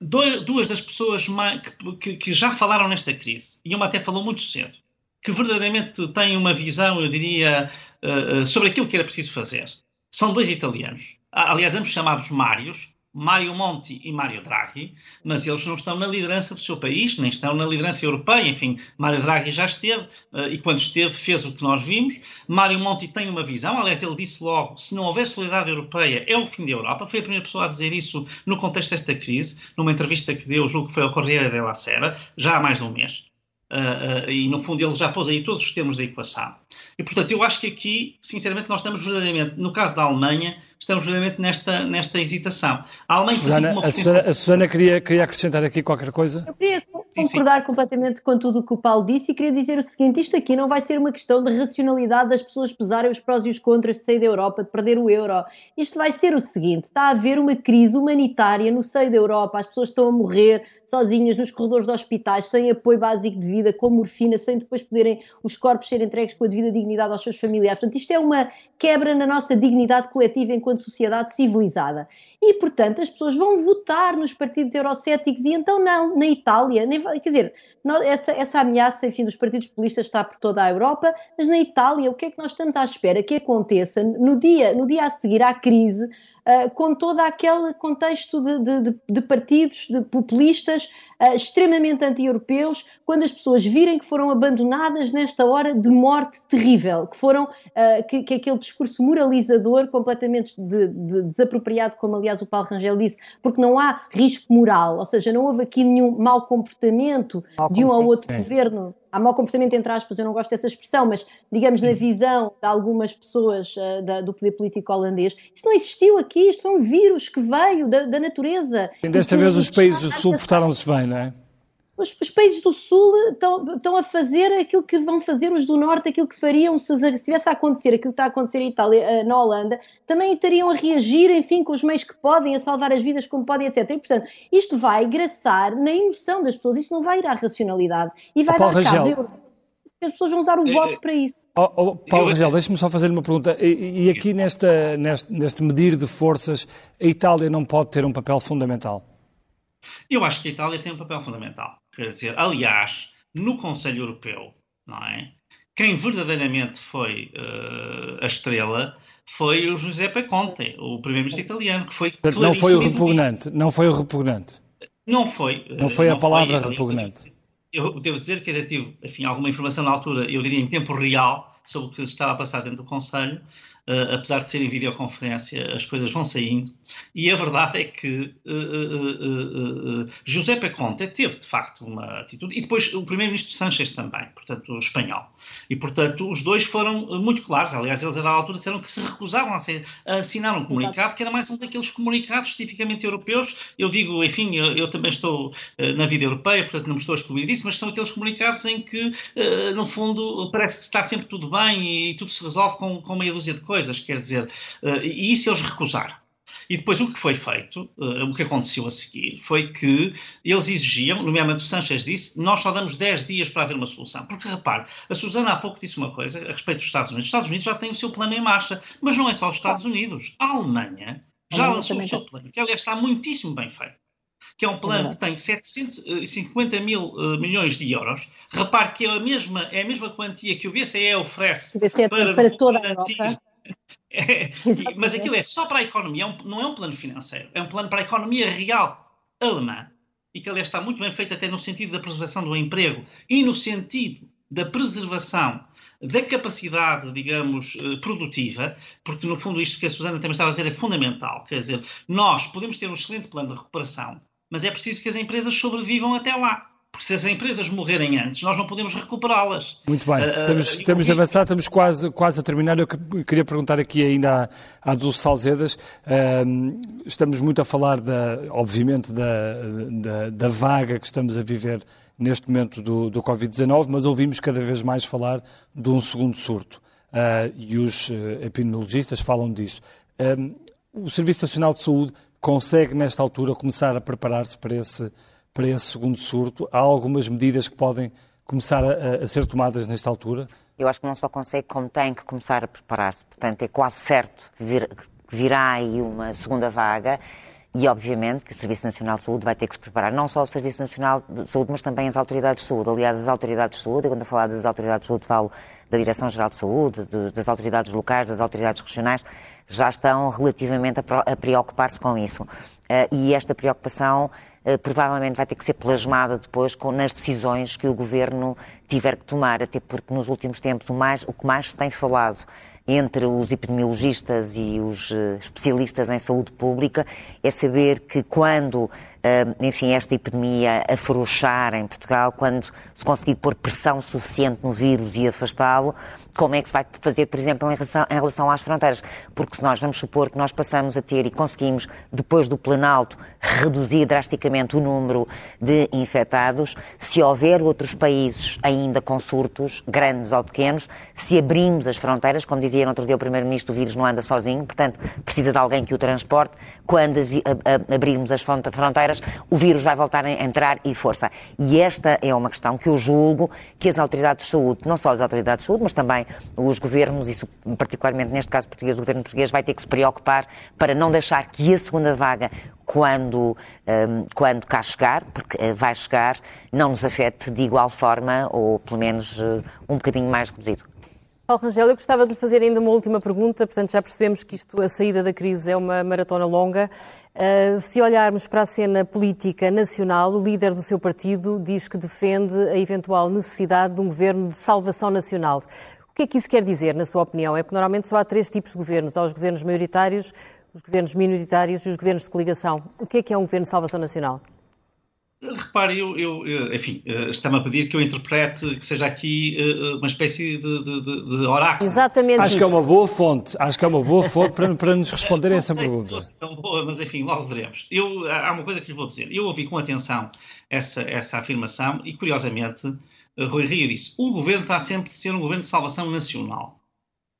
Speaker 6: duas das pessoas mais, que, que, já falaram nesta crise, e uma até falou muito cedo, que verdadeiramente têm uma visão, eu diria, uh, sobre aquilo que era preciso fazer, são dois italianos. Aliás, ambos chamados Mários, Mário Monti e Mário Draghi, mas eles não estão na liderança do seu país, nem estão na liderança europeia. Enfim, Mário Draghi já esteve uh, e, quando esteve, fez o que nós vimos. Mário Monti tem uma visão, aliás, ele disse logo: se não houver solidariedade europeia, é o fim da Europa. Foi a primeira pessoa a dizer isso no contexto desta crise, numa entrevista que deu, julgo que foi ao Corriere della Sera, já há mais de um mês. Uh, uh, e no fundo ele já pôs aí todos os termos da equação. E portanto eu acho que aqui, sinceramente, nós estamos verdadeiramente, no caso da Alemanha, estamos verdadeiramente nesta, nesta hesitação.
Speaker 1: A Alemanha, Susana, a, Susana, a Susana queria, queria acrescentar aqui qualquer coisa?
Speaker 3: Eu queria concordar sim. completamente com tudo o que o Paulo disse e queria dizer o seguinte: isto aqui não vai ser uma questão de racionalidade das pessoas pesarem os prós e os contras de sair da Europa, de perder o euro. Isto vai ser o seguinte: está a haver uma crise humanitária no seio da Europa, as pessoas estão a morrer sozinhas nos corredores de hospitais, sem apoio básico de vida, com morfina, sem depois poderem os corpos serem entregues com a devida dignidade aos seus familiares. Portanto, isto é uma quebra na nossa dignidade coletiva enquanto sociedade civilizada. E, portanto, as pessoas vão votar nos partidos eurocéticos e então não, na Itália, nem, quer dizer, essa, essa ameaça, enfim, dos partidos populistas está por toda a Europa, mas na Itália o que é que nós estamos à espera que aconteça no dia, no dia a seguir à crise, uh, com todo aquele contexto de, de, de partidos de populistas uh, extremamente anti-europeus, quando as pessoas virem que foram abandonadas nesta hora de morte terrível, que foram uh, que, que, aquele discurso moralizador completamente de, de, desapropriado, como aliás o Paulo Rangel disse, porque não há risco moral, ou seja, não houve aqui nenhum mau comportamento mau de um ou outro governo. Há mau comportamento entre aspas, eu não gosto dessa expressão, mas digamos na visão de algumas pessoas uh, da, do poder político holandês, isso não existiu aqui, isto foi um vírus que veio da, da natureza.
Speaker 1: Sim, desta vez os países do Sul portaram-se bem, não é?
Speaker 3: Os, os, países do Sul estão, estão, a fazer aquilo que vão fazer os do Norte, aquilo que fariam se, se tivesse a acontecer aquilo que está a acontecer em Itália, eh, na Holanda, também estariam a reagir, enfim, com os meios que podem, a salvar as vidas como podem, etc. E, portanto, isto vai graçar na emoção das pessoas, isto não vai ir à racionalidade e vai dar cabo as pessoas vão usar o é, voto para isso.
Speaker 1: Oh, oh, Paulo Rangel, deixe-me só fazer uma pergunta. E, e aqui nesta, neste, neste medir de forças, a Itália não pode ter um papel fundamental?
Speaker 6: Eu acho que a Itália tem um papel fundamental. Quer dizer, aliás, no Conselho Europeu, não é? Quem verdadeiramente foi uh, a estrela foi o Giuseppe Conte, o primeiro-ministro italiano, que foi
Speaker 1: Não foi o repugnante, não foi o repugnante.
Speaker 6: Não foi.
Speaker 1: Não foi a palavra foi, repugnante.
Speaker 6: Eu devo dizer que tive, enfim, alguma informação na altura, eu diria em tempo real, sobre o que estava a passar dentro do Conselho, uh, apesar de ser em videoconferência, as coisas vão saindo. E a verdade é que uh, uh, Conte teve, de facto, uma atitude. E depois o primeiro-ministro Sánchez também, portanto, espanhol. E, portanto, os dois foram muito claros. Aliás, eles, dada altura, disseram que se recusavam a, ser, a assinar um comunicado, que era mais um daqueles comunicados tipicamente europeus. Eu digo, enfim, eu, eu também estou na vida europeia, portanto, não me estou a excluir disso, mas são aqueles comunicados em que, no fundo, parece que está sempre tudo bem e tudo se resolve com, com meia dúzia de coisas, quer dizer, uh, e isso eles recusaram. E depois o que foi feito, uh, o que aconteceu a seguir, foi que eles exigiam, nomeadamente o Sanchez disse, nós só damos 10 dias para haver uma solução. Porque, repare, a Susana há pouco disse uma coisa a respeito dos Estados Unidos. Os Estados Unidos já têm o seu plano em marcha, mas não é só os Estados Unidos. A Alemanha já lançou o seu plano, que aliás está muitíssimo bem feito que é um plano que tem 750 mil uh, milhões de euros. Repare que é a mesma, é a mesma quantia que o BCE oferece
Speaker 3: BCE para, para toda a Europa.
Speaker 6: É, mas aquilo é só para a economia, é não é um plano financeiro, é um plano para a economia real alemã. E que, aliás, está muito bem feito até no sentido da preservação do emprego e no sentido da preservação da capacidade, digamos, eh, produtiva, porque no fundo isto que a Susana também estava a dizer é fundamental. Quer dizer, nós podemos ter um excelente plano de recuperação, mas é preciso que as empresas sobrevivam até lá. Porque se as empresas morrerem antes, nós não podemos recuperá-las.
Speaker 1: Muito bem, uh, temos, uh, temos de avançar, estamos quase, quase a terminar. Eu queria perguntar aqui ainda à, à Dulce Salzedas. Uh, estamos muito a falar, da, obviamente, da, da, da, vaga que estamos a viver neste momento do, do Covid-19, mas ouvimos cada vez mais falar de um segundo surto. Uh, e os uh, epidemiologistas falam disso. o Serviço Nacional de Saúde consegue, nesta altura, começar a preparar-se para esse, para esse segundo surto? Há algumas medidas que podem começar a, a ser tomadas nesta altura?
Speaker 4: Eu acho que não só consegue, como tem que começar a preparar-se. Portanto, é quase certo que, vir, que virá aí uma segunda vaga. E, obviamente, que o Serviço Nacional de Saúde vai ter que se preparar, não só o Serviço Nacional de Saúde, mas também as autoridades de saúde. Aliás, as autoridades de saúde, e quando eu falar das autoridades de saúde, falo da Direção-Geral de Saúde, de, das autoridades locais, das autoridades regionais, já estão relativamente a, a preocupar-se com isso. Uh, e esta preocupação provavelmente vai ter que ser plasmada depois com, nas decisões que o Governo tiver que tomar, até porque nos últimos tempos o, mais, o que mais se tem falado entre os epidemiologistas e os uh, especialistas em saúde pública é saber que quando enfim, esta epidemia afrouxar em Portugal, quando se conseguir pôr pressão suficiente no vírus e afastá-lo, como é que se vai fazer, por exemplo, em relação, em relação às fronteiras? Porque se nós vamos supor que nós passamos a ter e conseguimos, depois do Planalto, reduzir drasticamente o número de infectados, se houver outros países ainda com surtos, grandes ou pequenos, se abrimos as fronteiras, como dizia no outro dia o Primeiro-Ministro, o vírus não anda sozinho, portanto, precisa de alguém que o transporte, quando abrirmos as fronteiras, o vírus vai voltar a entrar e força. E esta é uma questão que eu julgo que as autoridades de saúde, não só as autoridades de saúde, mas também os governos, isso particularmente neste caso português, o governo português vai ter que se preocupar para não deixar que a segunda vaga, quando, um, quando cá chegar, porque eh, vai chegar, não nos afete de igual forma ou pelo menos uh, um bocadinho mais reduzido.
Speaker 2: Paulo Rangel, eu gostava de lhe fazer ainda uma última pergunta. Portanto, já percebemos que isto, a saída da crise é uma maratona longa. Uh, se olharmos para a cena política nacional, o líder do seu partido diz que defende a eventual necessidade de um governo de salvação nacional que é que isso quer dizer, na sua opinião? É porque normalmente só há três tipos de governos. Há os governos maioritários, os governos minoritários e os governos de coligação. O que é que é um governo de salvação nacional?
Speaker 6: Repare, eu, eu, enfim, eh, está-me a pedir que eu interprete que seja aqui eh, uma espécie de, de, de oráculo.
Speaker 2: Exatamente.
Speaker 1: Acho isso. que é uma boa fonte, acho que é uma boa fonte para, para nos responder essa pergunta.
Speaker 6: É boa, mas enfim, logo veremos. Eu, há uma coisa que lhe vou dizer. Eu ouvi com atenção essa, essa afirmação e, curiosamente, Rui Rio disse: o governo está sempre a ser um governo de salvação nacional.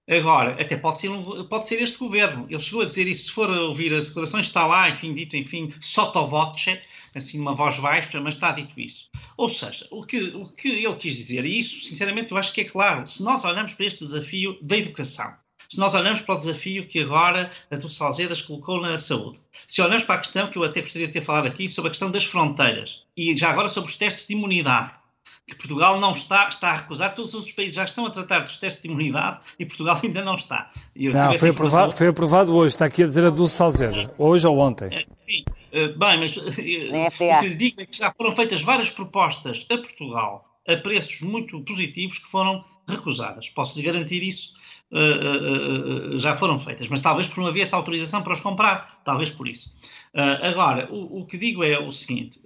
Speaker 6: Agora, até pode ser, pode ser este governo. Ele chegou a dizer isso, se for ouvir as declarações, está lá, enfim, dito, enfim, sottovoce, assim, uma voz baixa, mas está dito isso. Ou seja, o que, o que ele quis dizer, e isso, sinceramente, eu acho que é claro, se nós olhamos para este desafio da educação, se nós olhamos para o desafio que agora a do Salzedas colocou na saúde, se olhamos para a questão que eu até gostaria de ter falado aqui, sobre a questão das fronteiras, e já agora sobre os testes de imunidade, que Portugal não está, está a recusar, todos os outros países já estão a tratar dos testes de imunidade e Portugal ainda não está.
Speaker 1: não, foi aprovado, foi aprovado hoje, está aqui a dizer a Dulce Salzeda, hoje ou ontem. É,
Speaker 6: sim, eh, bem, mas eh, o que lhe digo é que já foram feitas várias propostas a Portugal a preços muito positivos que foram recusadas. Posso lhe garantir isso uh, uh, já foram feitas, mas talvez por não haver essa autorização para os comprar, talvez por isso. agora, o, o, que digo é o seguinte: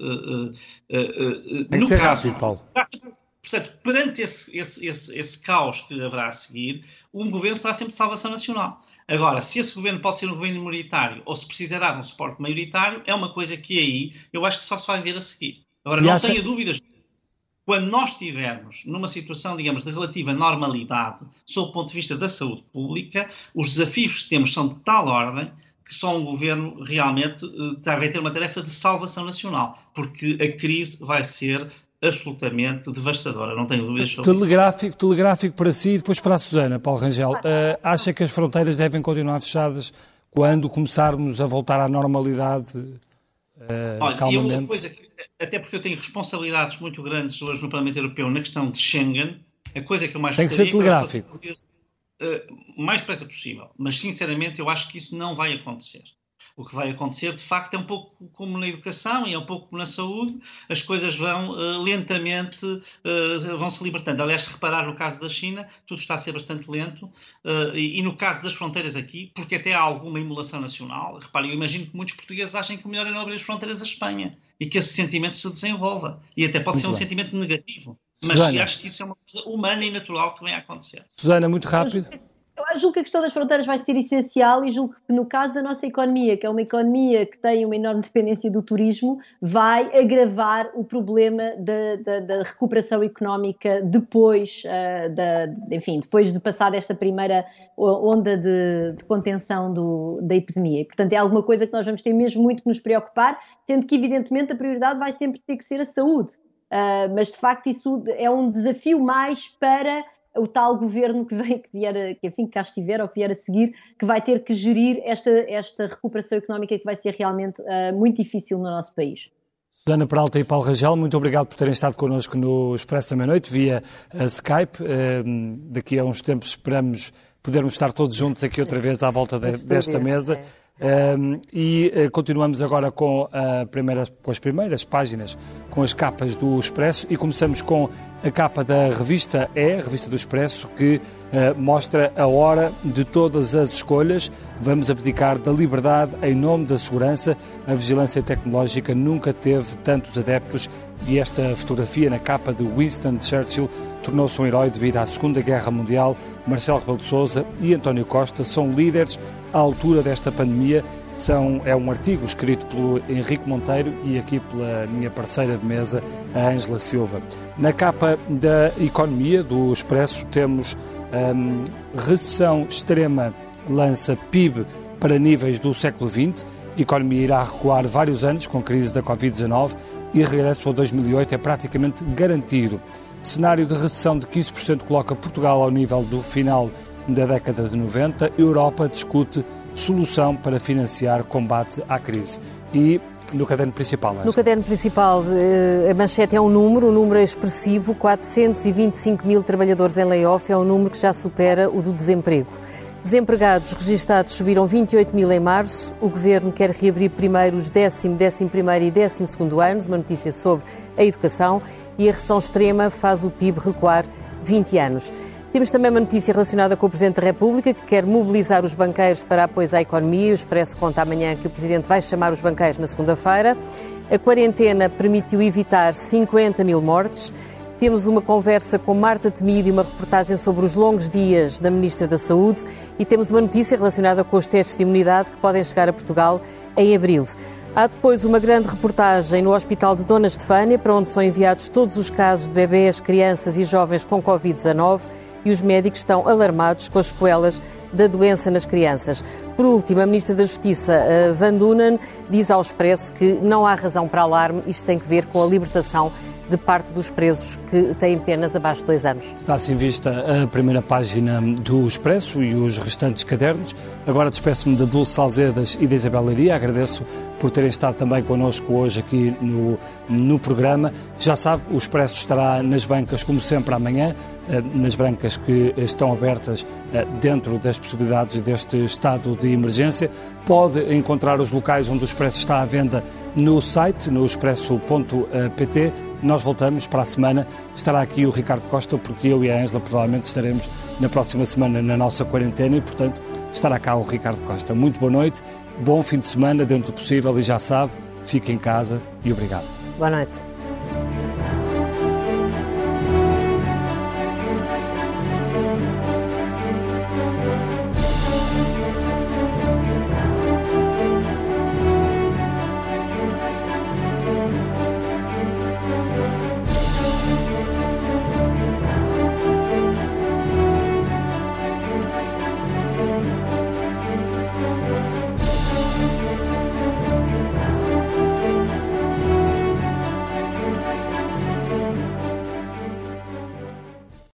Speaker 1: Tem que ser caso, rápido, Paulo.
Speaker 6: Portanto, perante esse, esse, esse, esse caos que haverá a seguir, um governo será sempre de salvação nacional. Agora, se esse governo pode ser um governo minoritário ou se precisará de um suporte maioritário, é uma coisa que aí eu acho que só se vai ver a seguir. Agora, e não acha... tenha dúvidas quando nós estivermos numa situação, digamos, de relativa normalidade, sob o ponto de vista da saúde pública, os desafios que temos são de tal ordem que só um governo realmente vai ter uma tarefa de salvação nacional, porque a crise vai ser absolutamente devastadora, não tenho dúvidas sobre
Speaker 1: telegráfico, isso. Telegráfico para si e depois para a Susana, Paulo Rangel. Uh, acha que as fronteiras devem continuar fechadas quando começarmos a voltar à normalidade uh, Olha, calmamente?
Speaker 6: Eu, coisa que até porque eu tenho responsabilidades muito grandes hoje no Parlamento Europeu na questão de Schengen, a coisa que eu mais
Speaker 1: Tem que ser telegráfico.
Speaker 6: Uh, mais depressa possível. Mas, sinceramente, eu acho que isso não vai acontecer. O que vai acontecer, de facto, é um pouco como na educação e é um pouco como na saúde, as coisas vão uh, lentamente, uh, vão se libertando. Aliás, se reparar no caso da China, tudo está a ser bastante lento, uh, e, e, no caso das fronteiras aqui, porque até há alguma emulação nacional, reparem, eu imagino que muitos portugueses achem que o melhor é não abrir as fronteiras à Espanha e que esse sentimento se desenvolva. E até pode muito ser um bem. sentimento negativo. Mas Susana. acho que isso é uma coisa humana e natural que vem a acontecer.
Speaker 1: Susana, muito rápido.
Speaker 3: Eu julgo que a questão das fronteiras vai ser essencial e julgo que no caso da nossa economia, que é uma economia que tem uma enorme dependência do turismo, vai agravar o problema da, da, da recuperação económica depois, uh, da, enfim, depois de passar esta primeira onda de, de contenção do, da epidemia. E, portanto, é alguma coisa que nós vamos ter mesmo muito que nos preocupar, sendo que, evidentemente, a prioridade vai sempre ter que ser a saúde. Uh, mas, de facto, isso é um desafio mais para o tal governo que vem, que vier, a, que, enfim, que cá estiver ou que vier a seguir, que vai ter que gerir esta, esta recuperação económica que vai ser realmente uh, muito difícil no nosso país.
Speaker 1: Susana Peralta e Paulo Rangel, muito obrigado por terem estado connosco no Expresso da Meia-Noite via uh, Skype. Uh, daqui a uns tempos esperamos podermos estar todos juntos aqui outra vez à volta de, desta mesa. Um, e uh, continuamos agora com, primeira, com, as primeiras páginas, com as capas do Expresso e começamos com a capa da revista É, a revista do Expresso, que uh, mostra a hora de todas as escolhas. Vamos abdicar da liberdade em nome da segurança. A vigilância tecnológica nunca teve tantos adeptos e esta fotografia na capa de Winston Churchill tornou-se um herói devido à Segunda Guerra Mundial. Marcelo Rebelo de Sousa e António Costa são líderes à altura desta pandemia. São, é um artigo escrito pelo Henrique Monteiro e aqui pela minha parceira de mesa, a Ângela Silva. Na capa da Economia do Expresso temos um, recessão extrema lança PIB para níveis do século XX. Economia irá recuar vários anos com a crise da Covid-19 e regresso a 2008 é praticamente garantido. Cenário de recessão de 15% coloca Portugal ao nível do final da década de 90. Europa discute solução para financiar combate à crise. E no caderno principal,
Speaker 2: No caderno principal, eh, a manchete é um número, um número expressivo, 425 mil trabalhadores em layoff, é um número que já supera o do desemprego. Desempregados registados subiram 28 mil em março. O Governo quer reabrir primeiro os 10, 11 e 12 anos, uma notícia sobre a educação. E a recessão extrema faz o PIB recuar 20 anos. Temos também uma notícia relacionada com o Presidente da República, que quer mobilizar os banqueiros para apoio à economia. O Expresso conta amanhã que o Presidente vai chamar os banqueiros na segunda-feira. A quarentena permitiu evitar 50 mil mortes. Temos uma conversa com Marta Temido e uma reportagem sobre os longos dias da Ministra da Saúde e temos uma notícia relacionada com os testes de imunidade que podem chegar a Portugal em abril. Há depois uma grande reportagem no Hospital de Dona Estefânia, para onde são enviados todos os casos de bebês, crianças e jovens com Covid-19 e os médicos estão alarmados com as sequelas da doença nas crianças. Por último, a Ministra da Justiça, Van Dunen, diz ao Expresso que não há razão para alarme, isto tem que ver com a libertação de parte dos presos que têm penas abaixo de dois anos.
Speaker 1: Está assim vista a primeira página do Expresso e os restantes cadernos. Agora despeço-me da Dulce Salzedas e da Isabel Leiria. Agradeço por terem estado também connosco hoje aqui no, no programa. Já sabe, o Expresso estará nas bancas, como sempre, amanhã. Nas brancas que estão abertas dentro das possibilidades deste estado de emergência. Pode encontrar os locais onde o Expresso está à venda no site, no expresso.pt. Nós voltamos para a semana. Estará aqui o Ricardo Costa, porque eu e a Ângela provavelmente estaremos na próxima semana na nossa quarentena e, portanto, estará cá o Ricardo Costa. Muito boa noite, bom fim de semana, dentro do possível, e já sabe, fique em casa e obrigado.
Speaker 2: Boa noite.